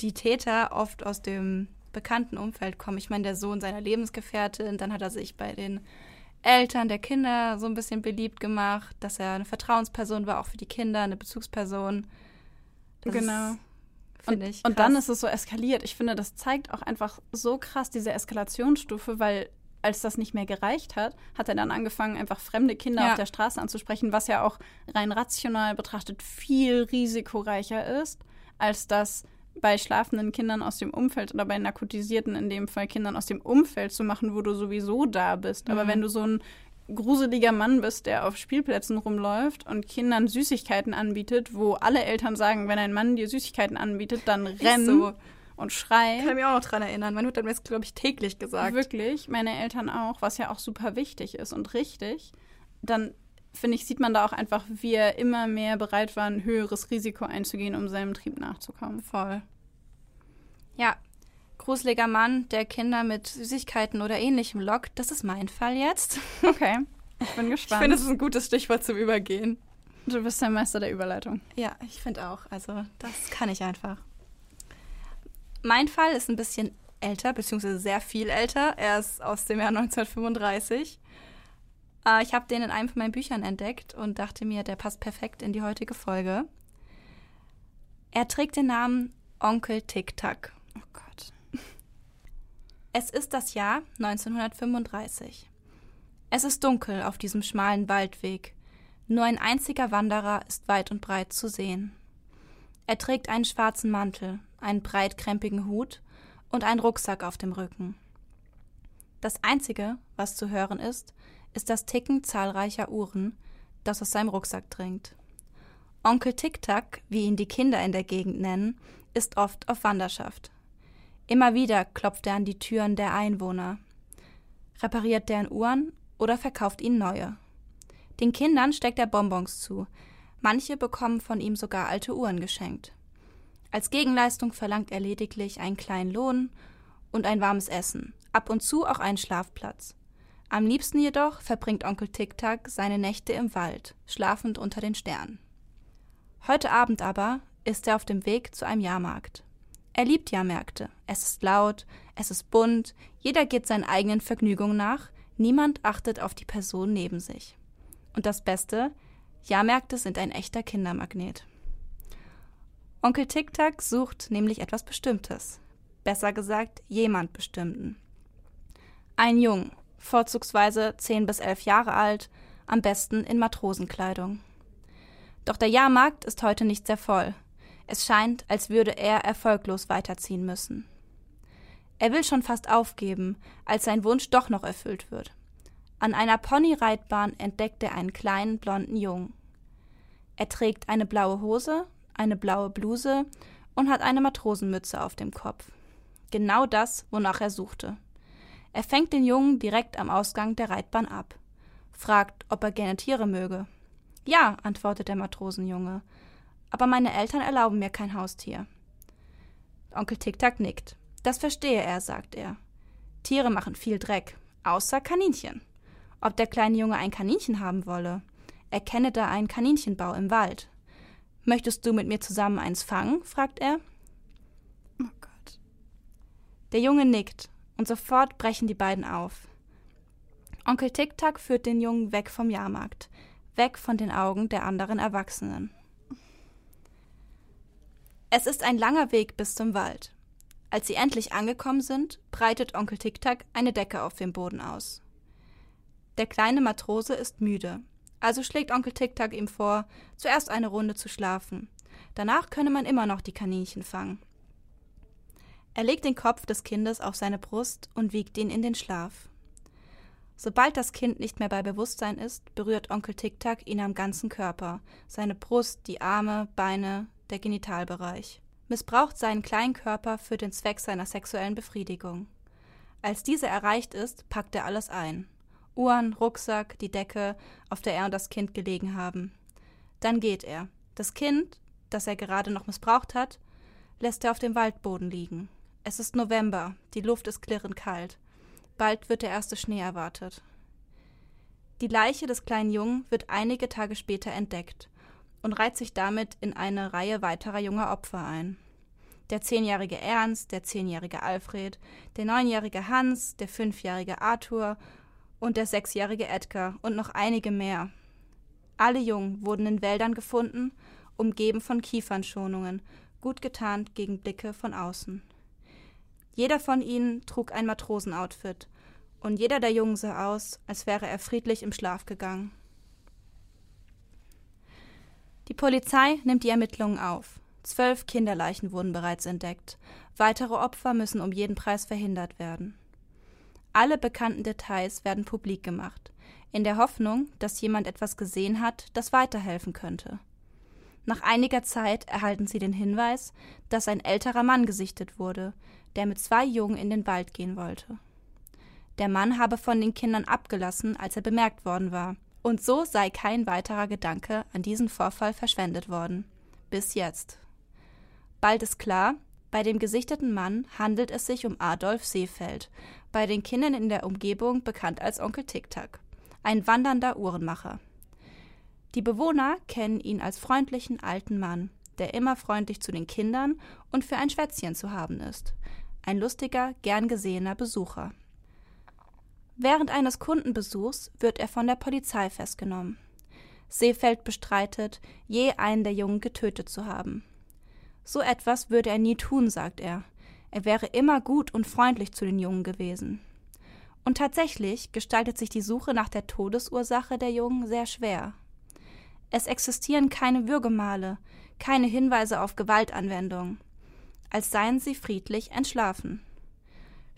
die Täter oft aus dem bekannten Umfeld kommen. Ich meine, der Sohn seiner Lebensgefährtin, dann hat er sich bei den Eltern der Kinder so ein bisschen beliebt gemacht, dass er eine Vertrauensperson war, auch für die Kinder, eine Bezugsperson. Das Genau. Finde Und, ich. und dann ist es so eskaliert. Ich finde, das zeigt auch einfach so krass diese Eskalationsstufe, weil als das nicht mehr gereicht hat, hat er dann angefangen, einfach fremde Kinder Ja. auf der Straße anzusprechen, was ja auch rein rational betrachtet viel risikoreicher ist, als das bei schlafenden Kindern aus dem Umfeld oder bei narkotisierten, in dem Fall Kindern aus dem Umfeld zu machen, wo du sowieso da bist. Aber Mhm. wenn du so ein gruseliger Mann bist, der auf Spielplätzen rumläuft und Kindern Süßigkeiten anbietet, wo alle Eltern sagen, wenn ein Mann dir Süßigkeiten anbietet, dann renn so. und schrei. Ich kann mich auch noch dran erinnern. Meine Mutter hat mir das, glaube ich, täglich gesagt. Wirklich, meine Eltern auch, was ja auch super wichtig ist und richtig. Dann finde ich, sieht man da auch einfach, wie er immer mehr bereit war, ein höheres Risiko einzugehen, um seinem Trieb nachzukommen. Voll. Ja, gruseliger Mann, der Kinder mit Süßigkeiten oder ähnlichem lockt. Das ist mein Fall jetzt. Okay, ich bin Ich gespannt. finde, das ist ein gutes Stichwort zum Übergehen. du bist der Meister der Überleitung. Ja, ich finde auch. Also, das kann ich einfach. Mein Fall ist ein bisschen älter, beziehungsweise sehr viel älter. Er ist aus dem Jahr 1935. Äh, ich habe den in einem von meinen Büchern entdeckt und dachte mir, der passt perfekt in die heutige Folge. Er trägt den Namen Onkel Tic Tac. Oh Gott. Es ist das Jahr 1935. Es ist dunkel auf diesem schmalen Waldweg. Nur ein einziger Wanderer ist weit und breit zu sehen. Er trägt einen schwarzen Mantel, einen breitkrempigen Hut und einen Rucksack auf dem Rücken. Das Einzige, was zu hören ist, ist das Ticken zahlreicher Uhren, das aus seinem Rucksack dringt. Onkel Tic-Tac, wie ihn die Kinder in der Gegend nennen, ist oft auf Wanderschaft. Immer wieder klopft er an die Türen der Einwohner. Repariert deren Uhren oder verkauft ihnen neue. Den Kindern steckt er Bonbons zu. Manche bekommen von ihm sogar alte Uhren geschenkt. Als Gegenleistung verlangt er lediglich einen kleinen Lohn und ein warmes Essen, ab und zu auch einen Schlafplatz. Am liebsten jedoch verbringt Onkel Tic-Tac seine Nächte im Wald, schlafend unter den Sternen. Heute Abend aber ist er auf dem Weg zu einem Jahrmarkt. Er liebt Jahrmärkte. Es ist laut, es ist bunt, jeder geht seinen eigenen Vergnügungen nach, niemand achtet auf die Person neben sich. Und das Beste, Jahrmärkte sind ein echter Kindermagnet. Onkel Tic-Tac sucht nämlich etwas Bestimmtes. Besser gesagt, jemand Bestimmten. Ein Jung, vorzugsweise 10 bis 11 Jahre alt, am besten in Matrosenkleidung. Doch der Jahrmarkt ist heute nicht sehr voll. Es scheint, als würde er erfolglos weiterziehen müssen. Er will schon fast aufgeben, als sein Wunsch doch noch erfüllt wird. An einer Ponyreitbahn entdeckt er einen kleinen blonden Jungen. Er trägt eine blaue Hose, eine blaue Bluse und hat eine Matrosenmütze auf dem Kopf. Genau das, wonach er suchte. Er fängt den Jungen direkt am Ausgang der Reitbahn ab, fragt, ob er gerne Tiere möge. Ja, antwortet der Matrosenjunge, aber meine Eltern erlauben mir kein Haustier. Onkel Tic-Tac nickt. Das verstehe er, sagt er. Tiere machen viel Dreck, außer Kaninchen. Ob der kleine Junge ein Kaninchen haben wolle? Er kenne da einen Kaninchenbau im Wald. Möchtest du mit mir zusammen eins fangen? fragt er. Oh Gott. Der Junge nickt und sofort brechen die beiden auf. Onkel Tic-Tac führt den Jungen weg vom Jahrmarkt, weg von den Augen der anderen Erwachsenen. Es ist ein langer Weg bis zum Wald. Als sie endlich angekommen sind, breitet Onkel Tic-Tac eine Decke auf dem Boden aus. Der kleine Matrose ist müde, also schlägt Onkel Tic-Tac ihm vor, zuerst eine Runde zu schlafen. Danach könne man immer noch die Kaninchen fangen. Er legt den Kopf des Kindes auf seine Brust und wiegt ihn in den Schlaf. Sobald das Kind nicht mehr bei Bewusstsein ist, berührt Onkel Tic-Tac ihn am ganzen Körper, seine Brust, die Arme, Beine, der Genitalbereich. Missbraucht seinen kleinen Körper für den Zweck seiner sexuellen Befriedigung. Als diese erreicht ist, packt er alles ein. Uhren, Rucksack, die Decke, auf der er und das Kind gelegen haben. Dann geht er. Das Kind, das er gerade noch missbraucht hat, lässt er auf dem Waldboden liegen. Es ist November, die Luft ist klirrend kalt. Bald wird der erste Schnee erwartet. Die Leiche des kleinen Jungen wird einige Tage später entdeckt und reiht sich damit in eine Reihe weiterer junger Opfer ein. Der zehnjährige Ernst, der zehnjährige Alfred, der neunjährige Hans, der fünfjährige Arthur und der sechsjährige Edgar und noch einige mehr. Alle Jungen wurden in Wäldern gefunden, umgeben von Kiefernschonungen, gut getarnt gegen Blicke von außen. Jeder von ihnen trug ein Matrosenoutfit, und jeder der Jungen sah aus, als wäre er friedlich im Schlaf gegangen. Die Polizei nimmt die Ermittlungen auf. Zwölf Kinderleichen wurden bereits entdeckt. Weitere Opfer müssen um jeden Preis verhindert werden. Alle bekannten Details werden publik gemacht, in der Hoffnung, dass jemand etwas gesehen hat, das weiterhelfen könnte. Nach einiger Zeit erhalten sie den Hinweis, dass ein älterer Mann gesichtet wurde, der mit zwei Jungen in den Wald gehen wollte. Der Mann habe von den Kindern abgelassen, als er bemerkt worden war, und so sei kein weiterer Gedanke an diesen Vorfall verschwendet worden. Bis jetzt. Bald ist klar, bei dem gesichteten Mann handelt es sich um Adolf Seefeld, bei den Kindern in der Umgebung bekannt als Onkel Tic-Tac, ein wandernder Uhrenmacher. Die Bewohner kennen ihn als freundlichen alten Mann, der immer freundlich zu den Kindern und für ein Schwätzchen zu haben ist. Ein lustiger, gern gesehener Besucher. Während eines Kundenbesuchs wird er von der Polizei festgenommen. Seefeld bestreitet, je einen der Jungen getötet zu haben. So etwas würde er nie tun, sagt er. Er wäre immer gut und freundlich zu den Jungen gewesen. Und tatsächlich gestaltet sich die Suche nach der Todesursache der Jungen sehr schwer. Es existieren keine Würgemale, keine Hinweise auf Gewaltanwendung, als seien sie friedlich entschlafen.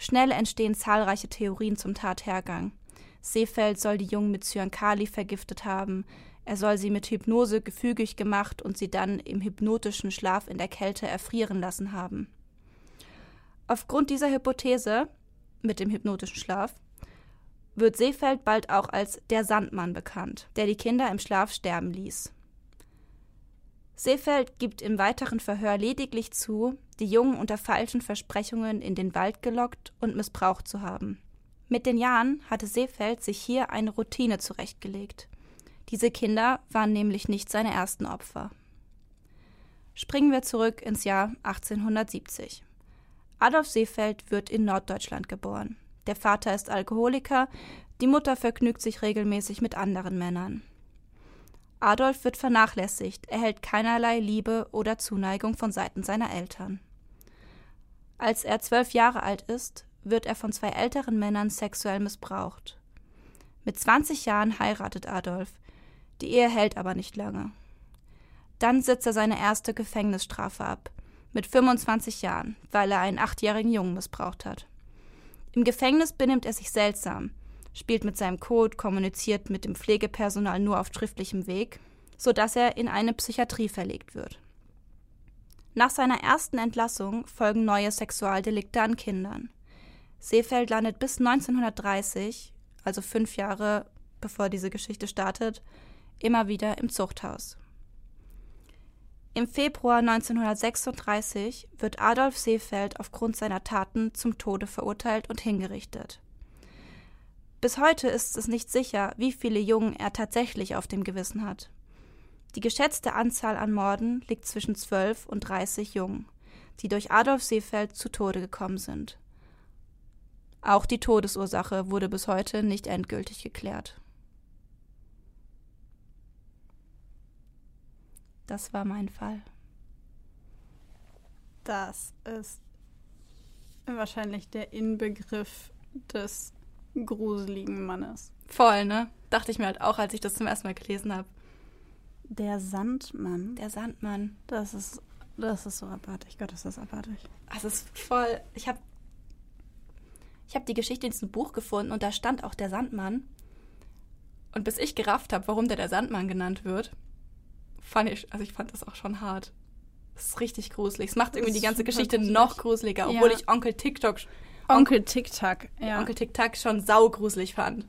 Schnell entstehen zahlreiche Theorien zum Tathergang. Seefeld soll die Jungen mit Cyankali vergiftet haben, er soll sie mit Hypnose gefügig gemacht und sie dann im hypnotischen Schlaf in der Kälte erfrieren lassen haben. Aufgrund dieser Hypothese mit dem hypnotischen Schlaf wird Seefeld bald auch als der Sandmann bekannt, der die Kinder im Schlaf sterben ließ. Seefeld gibt im weiteren Verhör lediglich zu, die Jungen unter falschen Versprechungen in den Wald gelockt und missbraucht zu haben. Mit den Jahren hatte Seefeld sich hier eine Routine zurechtgelegt. Diese Kinder waren nämlich nicht seine ersten Opfer. Springen wir zurück ins Jahr 1870. Adolf Seefeld wird in Norddeutschland geboren. Der Vater ist Alkoholiker, die Mutter vergnügt sich regelmäßig mit anderen Männern. Adolf wird vernachlässigt, erhält keinerlei Liebe oder Zuneigung von Seiten seiner Eltern. Als er zwölf Jahre alt ist, wird er von zwei älteren Männern sexuell missbraucht. Mit 20 Jahren heiratet Adolf. Die Ehe hält aber nicht lange. Dann sitzt er seine erste Gefängnisstrafe ab, mit 25 Jahren, weil er einen achtjährigen Jungen missbraucht hat. Im Gefängnis benimmt er sich seltsam, spielt mit seinem Code, kommuniziert mit dem Pflegepersonal nur auf schriftlichem Weg, sodass er in eine Psychiatrie verlegt wird. Nach seiner ersten Entlassung folgen neue Sexualdelikte an Kindern. Seefeld landet bis 1930, also fünf Jahre bevor diese Geschichte startet, immer wieder im Zuchthaus. Im Februar 1936 wird Adolf Seefeld aufgrund seiner Taten zum Tode verurteilt und hingerichtet. Bis heute ist es nicht sicher, wie viele Jungen er tatsächlich auf dem Gewissen hat. Die geschätzte Anzahl an Morden liegt zwischen 12 und 30 Jungen, die durch Adolf Seefeld zu Tode gekommen sind. Auch die Todesursache wurde bis heute nicht endgültig geklärt. Das war mein Fall. Das ist wahrscheinlich der Inbegriff des gruseligen Mannes. Voll, ne? Dachte ich mir halt auch, als ich das zum ersten Mal gelesen habe. Der Sandmann. Der Sandmann. Das ist, das ist so abartig. Gott, ist das abartig. Das ist voll. Ich habe ich hab die Geschichte in diesem Buch gefunden und da stand auch der Sandmann. Und bis ich gerafft habe, warum der der Sandmann genannt wird, fand ich, also ich fand das auch schon hart. Das ist richtig gruselig. Es macht irgendwie die ganze Geschichte gruselig. noch gruseliger, obwohl ja. ich Onkel TikTok Onkel Tic-Tac, ja. Onkel Tic-Tac schon saugruselig fand.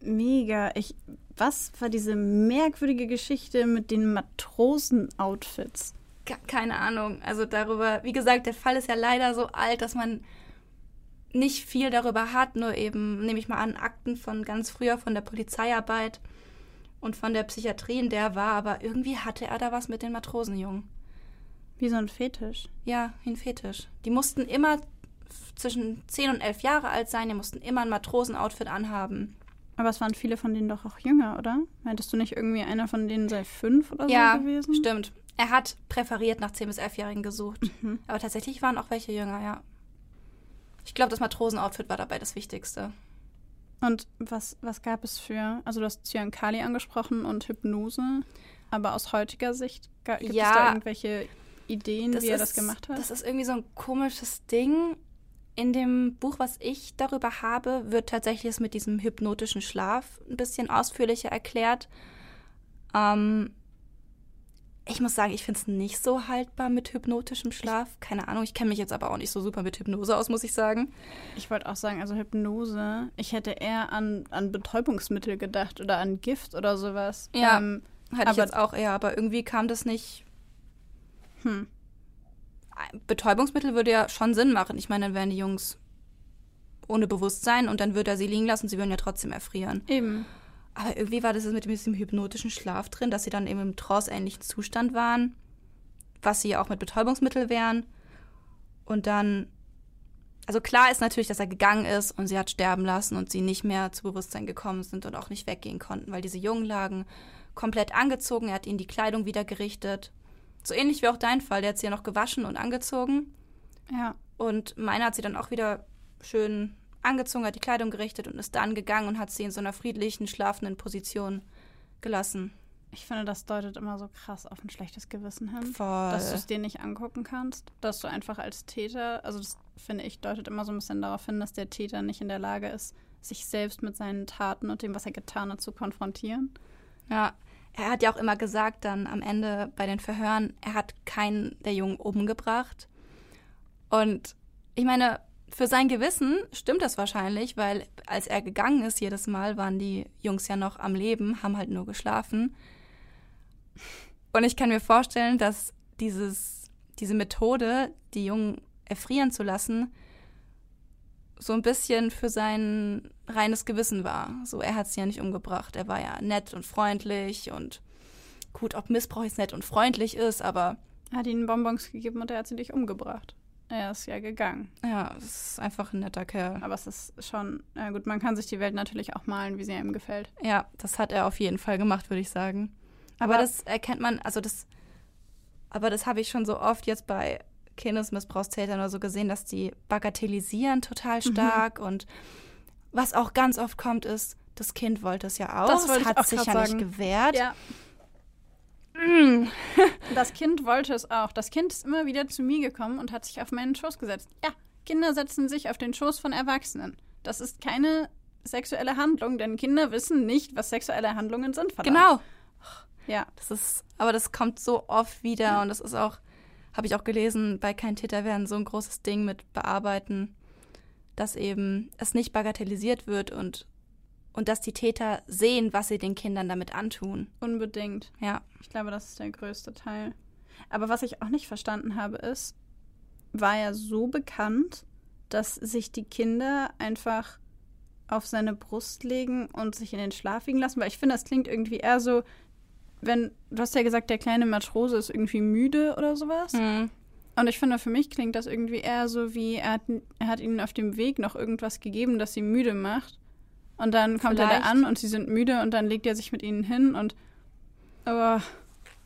Mega. Ich, was war diese merkwürdige Geschichte mit den Matrosen-Outfits? Keine Ahnung. Also darüber, wie gesagt, der Fall ist ja leider so alt, dass man nicht viel darüber hat, nur eben, nehme ich mal an, Akten von ganz früher von der Polizeiarbeit und von der Psychiatrie, in der er war, aber irgendwie hatte er da was mit den Matrosenjungen. Wie so ein Fetisch. Ja, wie ein Fetisch. Die mussten immer zwischen 10 und 11 Jahre alt sein, die mussten immer ein Matrosenoutfit anhaben. Aber es waren viele von denen doch auch jünger, oder? Meintest du nicht irgendwie einer von denen sei fünf oder ja, so gewesen? Ja, stimmt. Er hat präferiert nach 10- bis 11-Jährigen gesucht. Mhm. Aber tatsächlich waren auch welche jünger, ja. Ich glaube, das Matrosenoutfit war dabei das Wichtigste. Und was, was gab es für, also du hast Zyankali angesprochen und Hypnose, aber aus heutiger Sicht gibt ja, es da irgendwelche Ideen, wie er ist, das gemacht hat? Das ist irgendwie so ein komisches Ding. In dem Buch, was ich darüber habe, wird tatsächlich es mit diesem hypnotischen Schlaf ein bisschen ausführlicher erklärt. Ähm, ich muss sagen, ich finde es nicht so haltbar mit hypnotischem Schlaf. Keine Ahnung, ich kenne mich jetzt aber auch nicht so super mit Hypnose aus, muss ich sagen. Ich wollte auch sagen, also Hypnose, ich hätte eher an, an Betäubungsmittel gedacht oder an Gift oder sowas. Ja, ähm, hatte ich jetzt auch eher, aber irgendwie kam das nicht. Hm. Betäubungsmittel würde ja schon Sinn machen. Ich meine, dann wären die Jungs ohne Bewusstsein und dann würde er sie liegen lassen, sie würden ja trotzdem erfrieren. Eben. Aber irgendwie war das mit diesem hypnotischen Schlaf drin, dass sie dann eben im trance-ähnlichen Zustand waren, was sie ja auch mit Betäubungsmittel wären. Und dann, also klar ist natürlich, dass er gegangen ist und sie hat sterben lassen und sie nicht mehr zu Bewusstsein gekommen sind und auch nicht weggehen konnten, weil diese Jungen lagen komplett angezogen. Er hat ihnen die Kleidung wieder gerichtet. So ähnlich wie auch dein Fall. Der hat sie ja noch gewaschen und angezogen. Ja. Und meiner hat sie dann auch wieder schön angezogen, hat die Kleidung gerichtet und ist dann gegangen und hat sie in so einer friedlichen, schlafenden Position gelassen. Ich finde, das deutet immer so krass auf ein schlechtes Gewissen hin. Voll. Dass du es dir nicht angucken kannst. Dass du einfach als Täter, also das finde ich, deutet immer so ein bisschen darauf hin, dass der Täter nicht in der Lage ist, sich selbst mit seinen Taten und dem, was er getan hat, zu konfrontieren. Ja, er hat ja auch immer gesagt, dann am Ende bei den Verhören, er hat keinen der Jungen umgebracht. Und ich meine, für sein Gewissen stimmt das wahrscheinlich, weil als er gegangen ist jedes Mal, waren die Jungs ja noch am Leben, haben halt nur geschlafen. Und ich kann mir vorstellen, dass dieses, diese Methode, die Jungen erfrieren zu lassen, so ein bisschen für sein reines Gewissen war. So, er hat sie ja nicht umgebracht. Er war ja nett und freundlich und gut, ob Missbrauch jetzt nett und freundlich ist, aber. Er hat ihnen Bonbons gegeben und er hat sie nicht umgebracht. Er ist ja gegangen. Ja, es ist einfach ein netter Kerl. Aber es ist schon, ja gut, man kann sich die Welt natürlich auch malen, wie sie ihm gefällt. Ja, das hat er auf jeden Fall gemacht, würde ich sagen. Aber, aber das erkennt man, also das, aber das habe ich schon so oft jetzt bei Kindesmissbrauchstätern oder so gesehen, dass die bagatellisieren total mhm. stark mhm. und was auch ganz oft kommt, ist, das Kind wollte es ja auch. Das hat sich ja sagen. nicht gewehrt. Ja. Mm. Das Kind wollte es auch. Das Kind ist immer wieder zu mir gekommen und hat sich auf meinen Schoß gesetzt. Ja, Kinder setzen sich auf den Schoß von Erwachsenen. Das ist keine sexuelle Handlung, denn Kinder wissen nicht, was sexuelle Handlungen sind. Verdammt. Genau. Ja. Das ist, aber das kommt so oft wieder und das ist auch, habe ich auch gelesen, bei Kein Täter werden so ein großes Ding mit bearbeiten, dass eben es nicht bagatellisiert wird und und dass die Täter sehen, was sie den Kindern damit antun. Unbedingt. Ja. Ich glaube, das ist der größte Teil. Aber was ich auch nicht verstanden habe, ist, war er so bekannt, dass sich die Kinder einfach auf seine Brust legen und sich in den Schlaf wiegen lassen? Weil ich finde, das klingt irgendwie eher so, wenn, du hast ja gesagt, der kleine Matrose ist irgendwie müde oder sowas. Mhm. Und ich finde, für mich klingt das irgendwie eher so wie, er hat, er hat ihnen auf dem Weg noch irgendwas gegeben, das sie müde macht. Und dann kommt Vielleicht. er da an und sie sind müde und dann legt er sich mit ihnen hin und. Oh,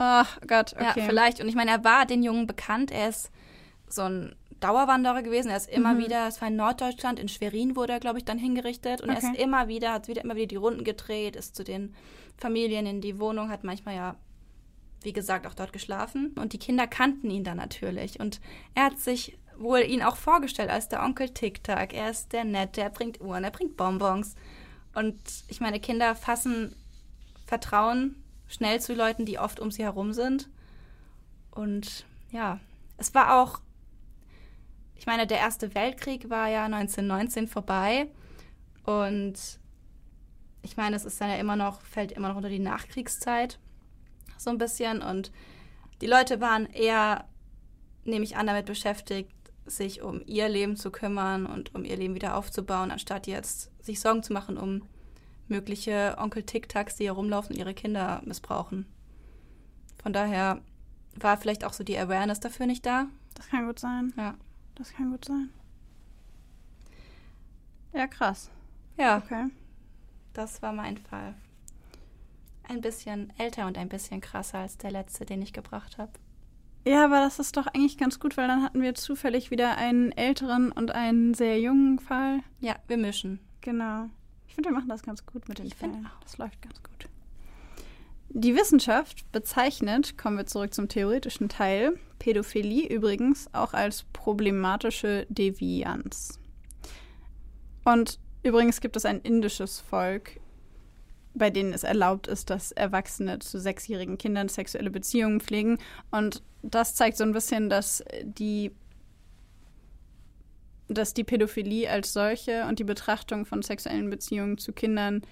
oh Gott, okay. Ja, vielleicht. Und ich meine, er war den Jungen bekannt. Er ist so ein Dauerwanderer gewesen. Er ist immer mhm. wieder, es war in Norddeutschland, in Schwerin wurde er, glaube ich, dann hingerichtet. Und okay. er ist immer wieder, hat wieder immer wieder die Runden gedreht, ist zu den Familien in die Wohnung, hat manchmal ja, wie gesagt, auch dort geschlafen. Und die Kinder kannten ihn dann natürlich. Und er hat sich wohl ihn auch vorgestellt als der Onkel Tic-Tac. Er ist der Nette, er bringt Uhren, er bringt Bonbons. Und ich meine, Kinder fassen Vertrauen schnell zu Leuten, die oft um sie herum sind. Und ja, es war auch, ich meine, der Erste Weltkrieg war ja 1919 vorbei und ich meine, es ist dann ja immer noch, fällt immer noch unter die Nachkriegszeit so ein bisschen und die Leute waren eher, nehme ich an, damit beschäftigt, sich um ihr Leben zu kümmern und um ihr Leben wieder aufzubauen, anstatt jetzt sich Sorgen zu machen um mögliche Onkel Tic-Tacs, die herumlaufen und ihre Kinder missbrauchen. Von daher war vielleicht auch so die Awareness dafür nicht da. Das kann gut sein. Ja. Das kann gut sein. Ja, krass. Ja, Okay. das war mein Fall. Ein bisschen älter und ein bisschen krasser als der letzte, den ich gebracht habe. Ja, aber das ist doch eigentlich ganz gut, weil dann hatten wir zufällig wieder einen älteren und einen sehr jungen Fall. Ja, wir mischen. Genau. Ich finde, wir machen das ganz gut mit den Ich Fällen. auch. Das läuft ganz gut. Die Wissenschaft bezeichnet, kommen wir zurück zum theoretischen Teil, Pädophilie übrigens auch als problematische Devianz. Und übrigens gibt es ein indisches Volk, bei denen es erlaubt ist, dass Erwachsene zu sechsjährigen Kindern sexuelle Beziehungen pflegen. Und das zeigt so ein bisschen, dass die dass die Pädophilie als solche und die Betrachtung von sexuellen Beziehungen zu Kindern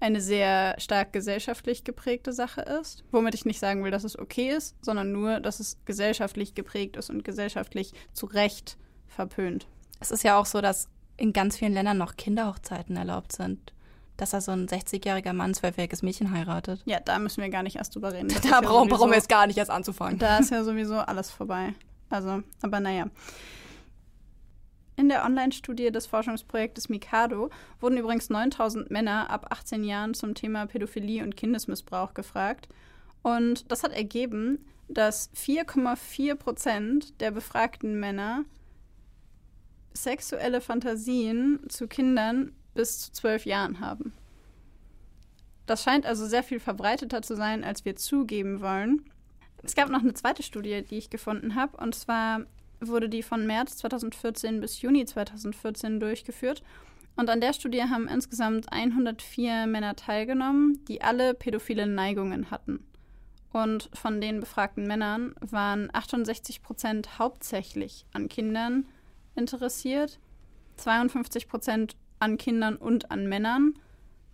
eine sehr stark gesellschaftlich geprägte Sache ist. Womit ich nicht sagen will, dass es okay ist, sondern nur, dass es gesellschaftlich geprägt ist und gesellschaftlich zu Recht verpönt. Es ist ja auch so, dass in ganz vielen Ländern noch Kinderhochzeiten erlaubt sind. Dass da so ein 60-jähriger Mann zwölfjähriges Mädchen heiratet. Ja, da müssen wir gar nicht erst drüber reden. Das Da ja brauchen, brauchen wir jetzt gar nicht erst anzufangen. Da ist ja sowieso alles vorbei. Also, aber naja. In der Online-Studie des Forschungsprojektes Mikado wurden übrigens 9000 Männer ab 18 Jahren zum Thema Pädophilie und Kindesmissbrauch gefragt. Und das hat ergeben, dass 4,4 Prozent der befragten Männer sexuelle Fantasien zu Kindern bis zu 12 Jahren haben. Das scheint also sehr viel verbreiteter zu sein, als wir zugeben wollen. Es gab noch eine zweite Studie, die ich gefunden habe, und zwar wurde die von März 2014 bis Juni 2014 durchgeführt. Und an der Studie haben insgesamt 104 Männer teilgenommen, die alle pädophile Neigungen hatten. Und von den befragten Männern waren 68 Prozent hauptsächlich an Kindern interessiert, 52 Prozent an Kindern und an Männern,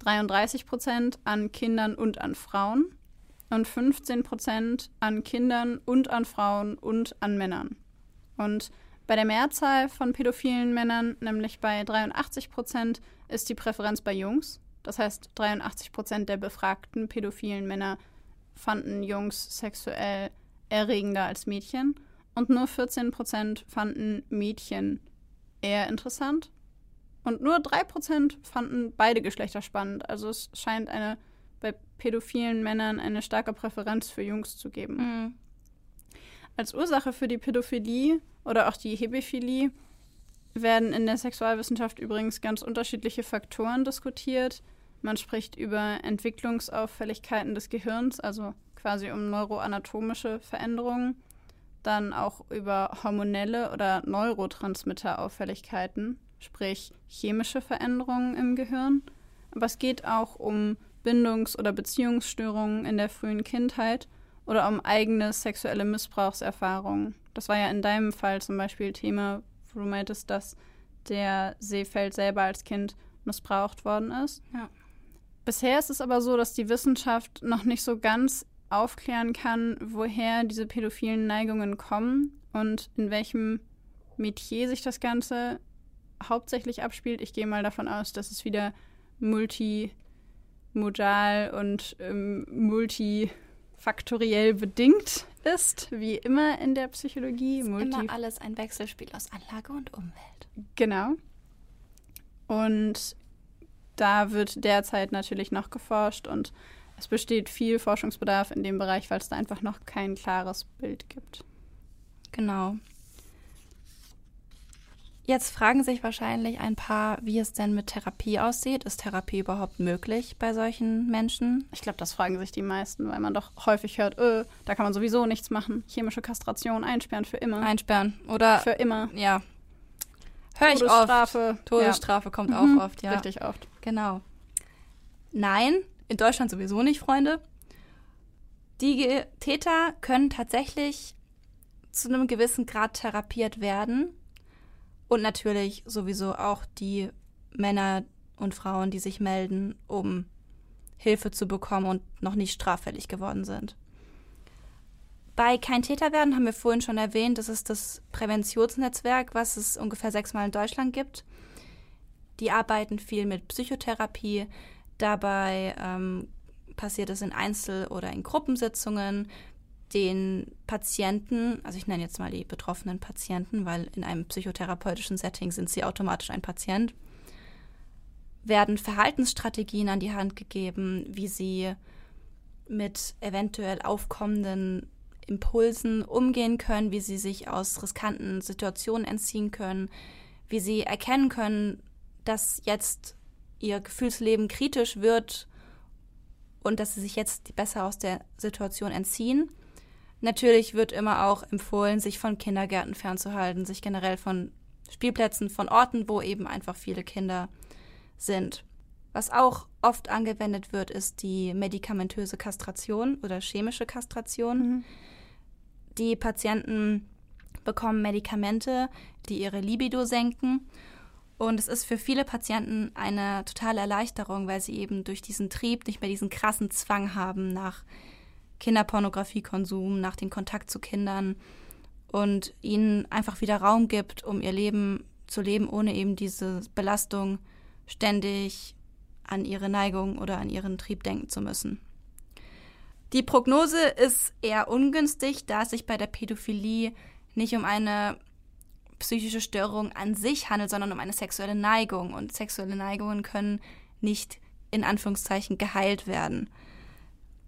33 Prozent an Kindern und an Frauen und 15 Prozent an Kindern und an Frauen und an Männern. Und bei der Mehrzahl von pädophilen Männern, nämlich bei 83 Prozent, ist die Präferenz bei Jungs. Das heißt, 83 Prozent der befragten pädophilen Männer fanden Jungs sexuell erregender als Mädchen. Und nur 14 Prozent fanden Mädchen eher interessant. Und nur 3 Prozent fanden beide Geschlechter spannend. Also es scheint eine bei pädophilen Männern eine starke Präferenz für Jungs zu geben. Mhm. Als Ursache für die Pädophilie oder auch die Hebephilie werden in der Sexualwissenschaft übrigens ganz unterschiedliche Faktoren diskutiert. Man spricht über Entwicklungsauffälligkeiten des Gehirns, also quasi um neuroanatomische Veränderungen, dann auch über hormonelle oder Neurotransmitterauffälligkeiten, sprich chemische Veränderungen im Gehirn. Aber es geht auch um Bindungs- oder Beziehungsstörungen in der frühen Kindheit oder um eigene sexuelle Missbrauchserfahrungen. Das war ja in deinem Fall zum Beispiel Thema, wo du meintest, dass der Seefeld selber als Kind missbraucht worden ist. Ja. Bisher ist es aber so, dass die Wissenschaft noch nicht so ganz aufklären kann, woher diese pädophilen Neigungen kommen und in welchem Metier sich das Ganze hauptsächlich abspielt. Ich gehe mal davon aus, dass es wieder multimodal und ähm, multifaktoriell bedingt ist, wie immer in der Psychologie. Ist Multi immer alles ein Wechselspiel aus Anlage und Umwelt. Genau. Und da wird derzeit natürlich noch geforscht und es besteht viel Forschungsbedarf in dem Bereich, weil es da einfach noch kein klares Bild gibt. Genau. Jetzt fragen sich wahrscheinlich ein paar, wie es denn mit Therapie aussieht. Ist Therapie überhaupt möglich bei solchen Menschen? Ich glaube, das fragen sich die meisten, weil man doch häufig hört, öh, da kann man sowieso nichts machen. Chemische Kastration einsperren für immer. Einsperren oder Für immer. ja. Höre ich oft. Todesstrafe. Todesstrafe kommt Ja. Mhm. auch oft, ja. Richtig oft. Genau. Nein, in Deutschland sowieso nicht, Freunde. Die Täter können tatsächlich zu einem gewissen Grad therapiert werden. Und natürlich sowieso auch die Männer und Frauen, die sich melden, um Hilfe zu bekommen und noch nicht straffällig geworden sind. Bei Kein Täter werden haben wir vorhin schon erwähnt, das ist das Präventionsnetzwerk, was es ungefähr sechsmal in Deutschland gibt. Die arbeiten viel mit Psychotherapie. Dabei ähm, passiert es in Einzel- oder in Gruppensitzungen, den Patienten, also ich nenne jetzt mal die betroffenen Patienten, weil in einem psychotherapeutischen Setting sind sie automatisch ein Patient, werden Verhaltensstrategien an die Hand gegeben, wie sie mit eventuell aufkommenden Impulsen umgehen können, wie sie sich aus riskanten Situationen entziehen können, wie sie erkennen können, dass jetzt ihr Gefühlsleben kritisch wird und dass sie sich jetzt besser aus der Situation entziehen. Natürlich wird immer auch empfohlen, sich von Kindergärten fernzuhalten, sich generell von Spielplätzen, von Orten, wo eben einfach viele Kinder sind. Was auch oft angewendet wird, ist die medikamentöse Kastration oder chemische Kastration. Mhm. Die Patienten bekommen Medikamente, die ihre Libido senken. Und es ist für viele Patienten eine totale Erleichterung, weil sie eben durch diesen Trieb nicht mehr diesen krassen Zwang haben nach Kinderpornografiekonsum, nach dem Kontakt zu Kindern und ihnen einfach wieder Raum gibt, um ihr Leben zu leben, ohne eben diese Belastung ständig an ihre Neigung oder an ihren Trieb denken zu müssen. Die Prognose ist eher ungünstig, da es sich bei der Pädophilie nicht um eine psychische Störung an sich handelt, sondern um eine sexuelle Neigung. Und sexuelle Neigungen können nicht in Anführungszeichen geheilt werden.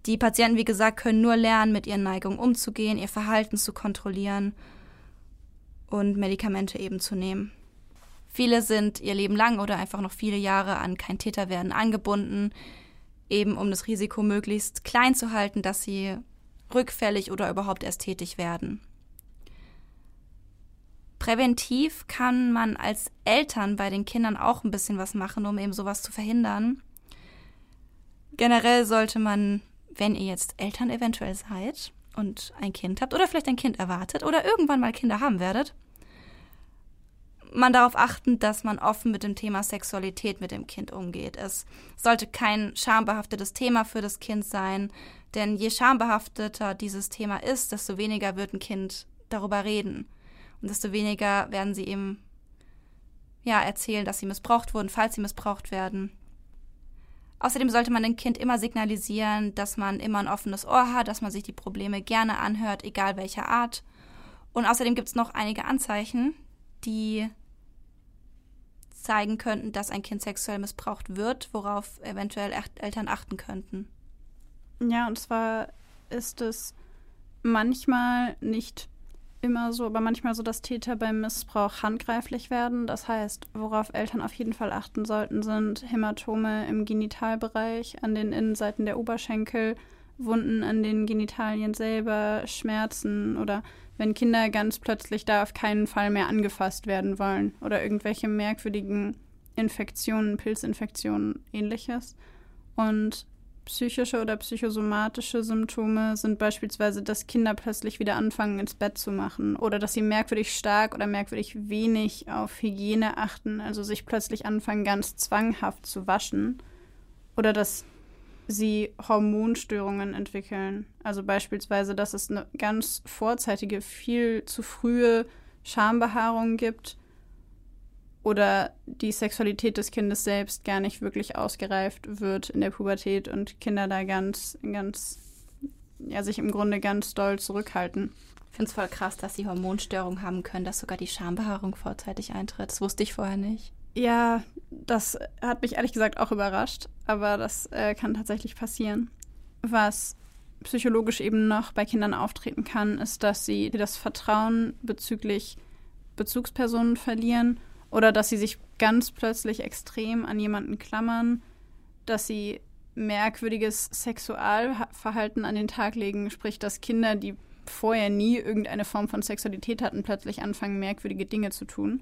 Die Patienten, wie gesagt, können nur lernen, mit ihren Neigungen umzugehen, ihr Verhalten zu kontrollieren und Medikamente eben zu nehmen. Viele sind ihr Leben lang oder einfach noch viele Jahre an kein Täterwerden angebunden eben um das Risiko möglichst klein zu halten, dass sie rückfällig oder überhaupt erst tätig werden. Präventiv kann man als Eltern bei den Kindern auch ein bisschen was machen, um eben sowas zu verhindern. Generell sollte man, wenn ihr jetzt Eltern eventuell seid und ein Kind habt oder vielleicht ein Kind erwartet oder irgendwann mal Kinder haben werdet, man darauf achten, dass man offen mit dem Thema Sexualität mit dem Kind umgeht. Es sollte kein schambehaftetes Thema für das Kind sein, denn je schambehafteter dieses Thema ist, desto weniger wird ein Kind darüber reden und desto weniger werden sie eben ja erzählen, dass sie missbraucht wurden, falls sie missbraucht werden. Außerdem sollte man dem Kind immer signalisieren, dass man immer ein offenes Ohr hat, dass man sich die Probleme gerne anhört, egal welcher Art. Und außerdem gibt es noch einige Anzeichen, die zeigen könnten, dass ein Kind sexuell missbraucht wird, worauf eventuell Eltern achten könnten. Ja, und zwar ist es manchmal nicht immer so, aber manchmal so, dass Täter beim Missbrauch handgreiflich werden. Das heißt, worauf Eltern auf jeden Fall achten sollten, sind Hämatome im Genitalbereich, an den Innenseiten der Oberschenkel, Wunden an den Genitalien selber, Schmerzen oder wenn Kinder ganz plötzlich da auf keinen Fall mehr angefasst werden wollen oder irgendwelche merkwürdigen Infektionen, Pilzinfektionen, ähnliches. Und psychische oder psychosomatische Symptome sind beispielsweise, dass Kinder plötzlich wieder anfangen, ins Bett zu machen oder dass sie merkwürdig stark oder merkwürdig wenig auf Hygiene achten, also sich plötzlich anfangen, ganz zwanghaft zu waschen oder dass sie Hormonstörungen entwickeln. Also beispielsweise, dass es eine ganz vorzeitige, viel zu frühe Schambehaarung gibt oder die Sexualität des Kindes selbst gar nicht wirklich ausgereift wird in der Pubertät und Kinder da ganz, ganz, ja, sich im Grunde ganz doll zurückhalten. Ich finde es voll krass, dass sie Hormonstörungen haben können, dass sogar die Schambehaarung vorzeitig eintritt. Das wusste ich vorher nicht. Ja, das hat mich ehrlich gesagt auch überrascht, aber das äh, kann tatsächlich passieren. Was psychologisch eben noch bei Kindern auftreten kann, ist, dass sie das Vertrauen bezüglich Bezugspersonen verlieren oder dass sie sich ganz plötzlich extrem an jemanden klammern, dass sie merkwürdiges Sexualverhalten an den Tag legen, sprich, dass Kinder, die vorher nie irgendeine Form von Sexualität hatten, plötzlich anfangen, merkwürdige Dinge zu tun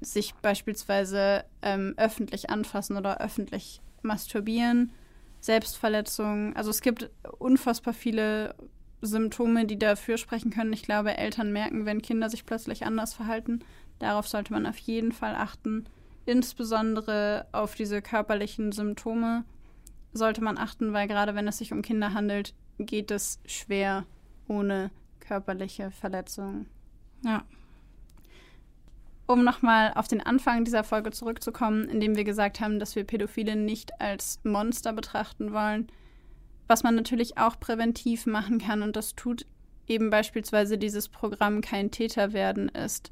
sich beispielsweise ähm, öffentlich anfassen oder öffentlich masturbieren, Selbstverletzungen. Also es gibt unfassbar viele Symptome, die dafür sprechen können. Ich glaube, Eltern merken, wenn Kinder sich plötzlich anders verhalten. Darauf sollte man auf jeden Fall achten. Insbesondere auf diese körperlichen Symptome sollte man achten, weil gerade wenn es sich um Kinder handelt, geht es schwer ohne körperliche Verletzungen. Ja. Um nochmal auf den Anfang dieser Folge zurückzukommen, indem wir gesagt haben, dass wir Pädophile nicht als Monster betrachten wollen, was man natürlich auch präventiv machen kann, und das tut eben beispielsweise dieses Programm Kein Täter werden, ist,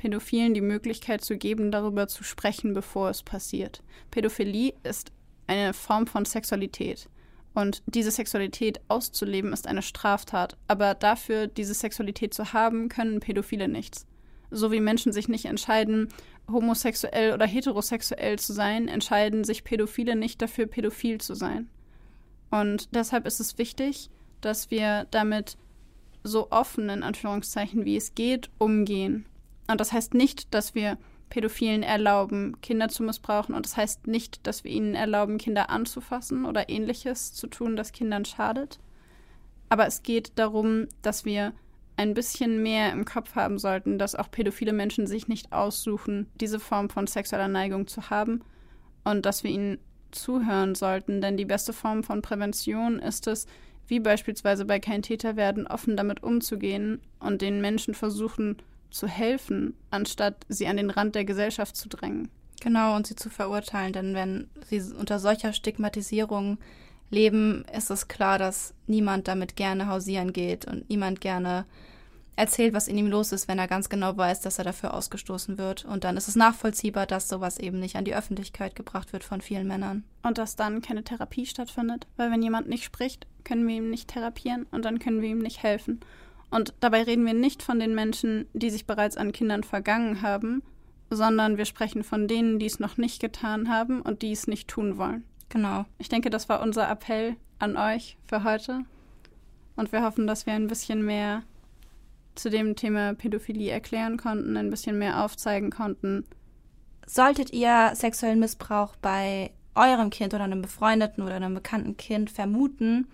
Pädophilen die Möglichkeit zu geben, darüber zu sprechen, bevor es passiert. Pädophilie ist eine Form von Sexualität. Und diese Sexualität auszuleben ist eine Straftat. Aber dafür, diese Sexualität zu haben, können Pädophile nichts. So wie Menschen sich nicht entscheiden, homosexuell oder heterosexuell zu sein, entscheiden sich Pädophile nicht dafür, pädophil zu sein. Und deshalb ist es wichtig, dass wir damit so offen, in Anführungszeichen, wie es geht, umgehen. Und das heißt nicht, dass wir Pädophilen erlauben, Kinder zu missbrauchen. Und das heißt nicht, dass wir ihnen erlauben, Kinder anzufassen oder ähnliches zu tun, das Kindern schadet. Aber es geht darum, dass wir ein bisschen mehr im Kopf haben sollten, dass auch pädophile Menschen sich nicht aussuchen, diese Form von sexueller Neigung zu haben und dass wir ihnen zuhören sollten. Denn die beste Form von Prävention ist es, wie beispielsweise bei Kein Täter werden, offen damit umzugehen und den Menschen versuchen, zu helfen, anstatt sie an den Rand der Gesellschaft zu drängen. Genau, und sie zu verurteilen, denn wenn sie unter solcher Stigmatisierung leben, ist es klar, dass niemand damit gerne hausieren geht und niemand gerne erzählt, was in ihm los ist, wenn er ganz genau weiß, dass er dafür ausgestoßen wird. Und dann ist es nachvollziehbar, dass sowas eben nicht an die Öffentlichkeit gebracht wird von vielen Männern. Und dass dann keine Therapie stattfindet, weil wenn jemand nicht spricht, können wir ihm nicht therapieren und dann können wir ihm nicht helfen. Und dabei reden wir nicht von den Menschen, die sich bereits an Kindern vergangen haben, sondern wir sprechen von denen, die es noch nicht getan haben und die es nicht tun wollen. Genau. Ich denke, das war unser Appell an euch für heute. Und wir hoffen, dass wir ein bisschen mehr zu dem Thema Pädophilie erklären konnten, ein bisschen mehr aufzeigen konnten. Solltet ihr sexuellen Missbrauch bei eurem Kind oder einem befreundeten oder einem bekannten Kind vermuten,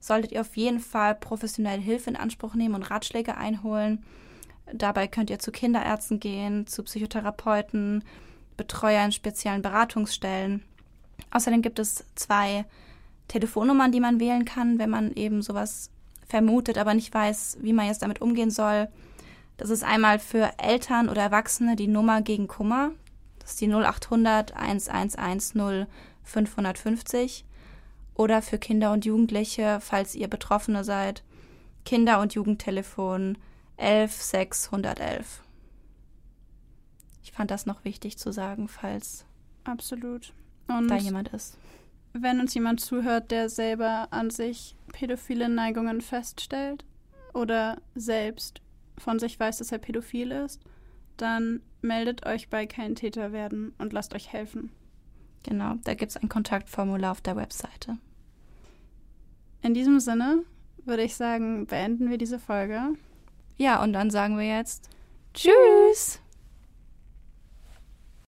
solltet ihr auf jeden Fall professionelle Hilfe in Anspruch nehmen und Ratschläge einholen. Dabei könnt ihr zu Kinderärzten gehen, zu Psychotherapeuten, Betreuer in speziellen Beratungsstellen. Außerdem gibt es zwei Telefonnummern, die man wählen kann, wenn man eben sowas vermutet, aber nicht weiß, wie man jetzt damit umgehen soll. Das ist einmal für Eltern oder Erwachsene die Nummer gegen Kummer. Das ist die 0800 1110 550 oder für Kinder und Jugendliche, falls ihr Betroffene seid, Kinder- und Jugendtelefon 11611. Ich fand das noch wichtig zu sagen, falls Absolut. Und da jemand ist. Wenn uns jemand zuhört, der selber an sich pädophile Neigungen feststellt oder selbst von sich weiß, dass er pädophil ist, dann meldet euch bei Kein Täter werden und lasst euch helfen. Genau, da gibt es ein Kontaktformular auf der Webseite. In diesem Sinne würde ich sagen, beenden wir diese Folge. Ja, und dann sagen wir jetzt Tschüss!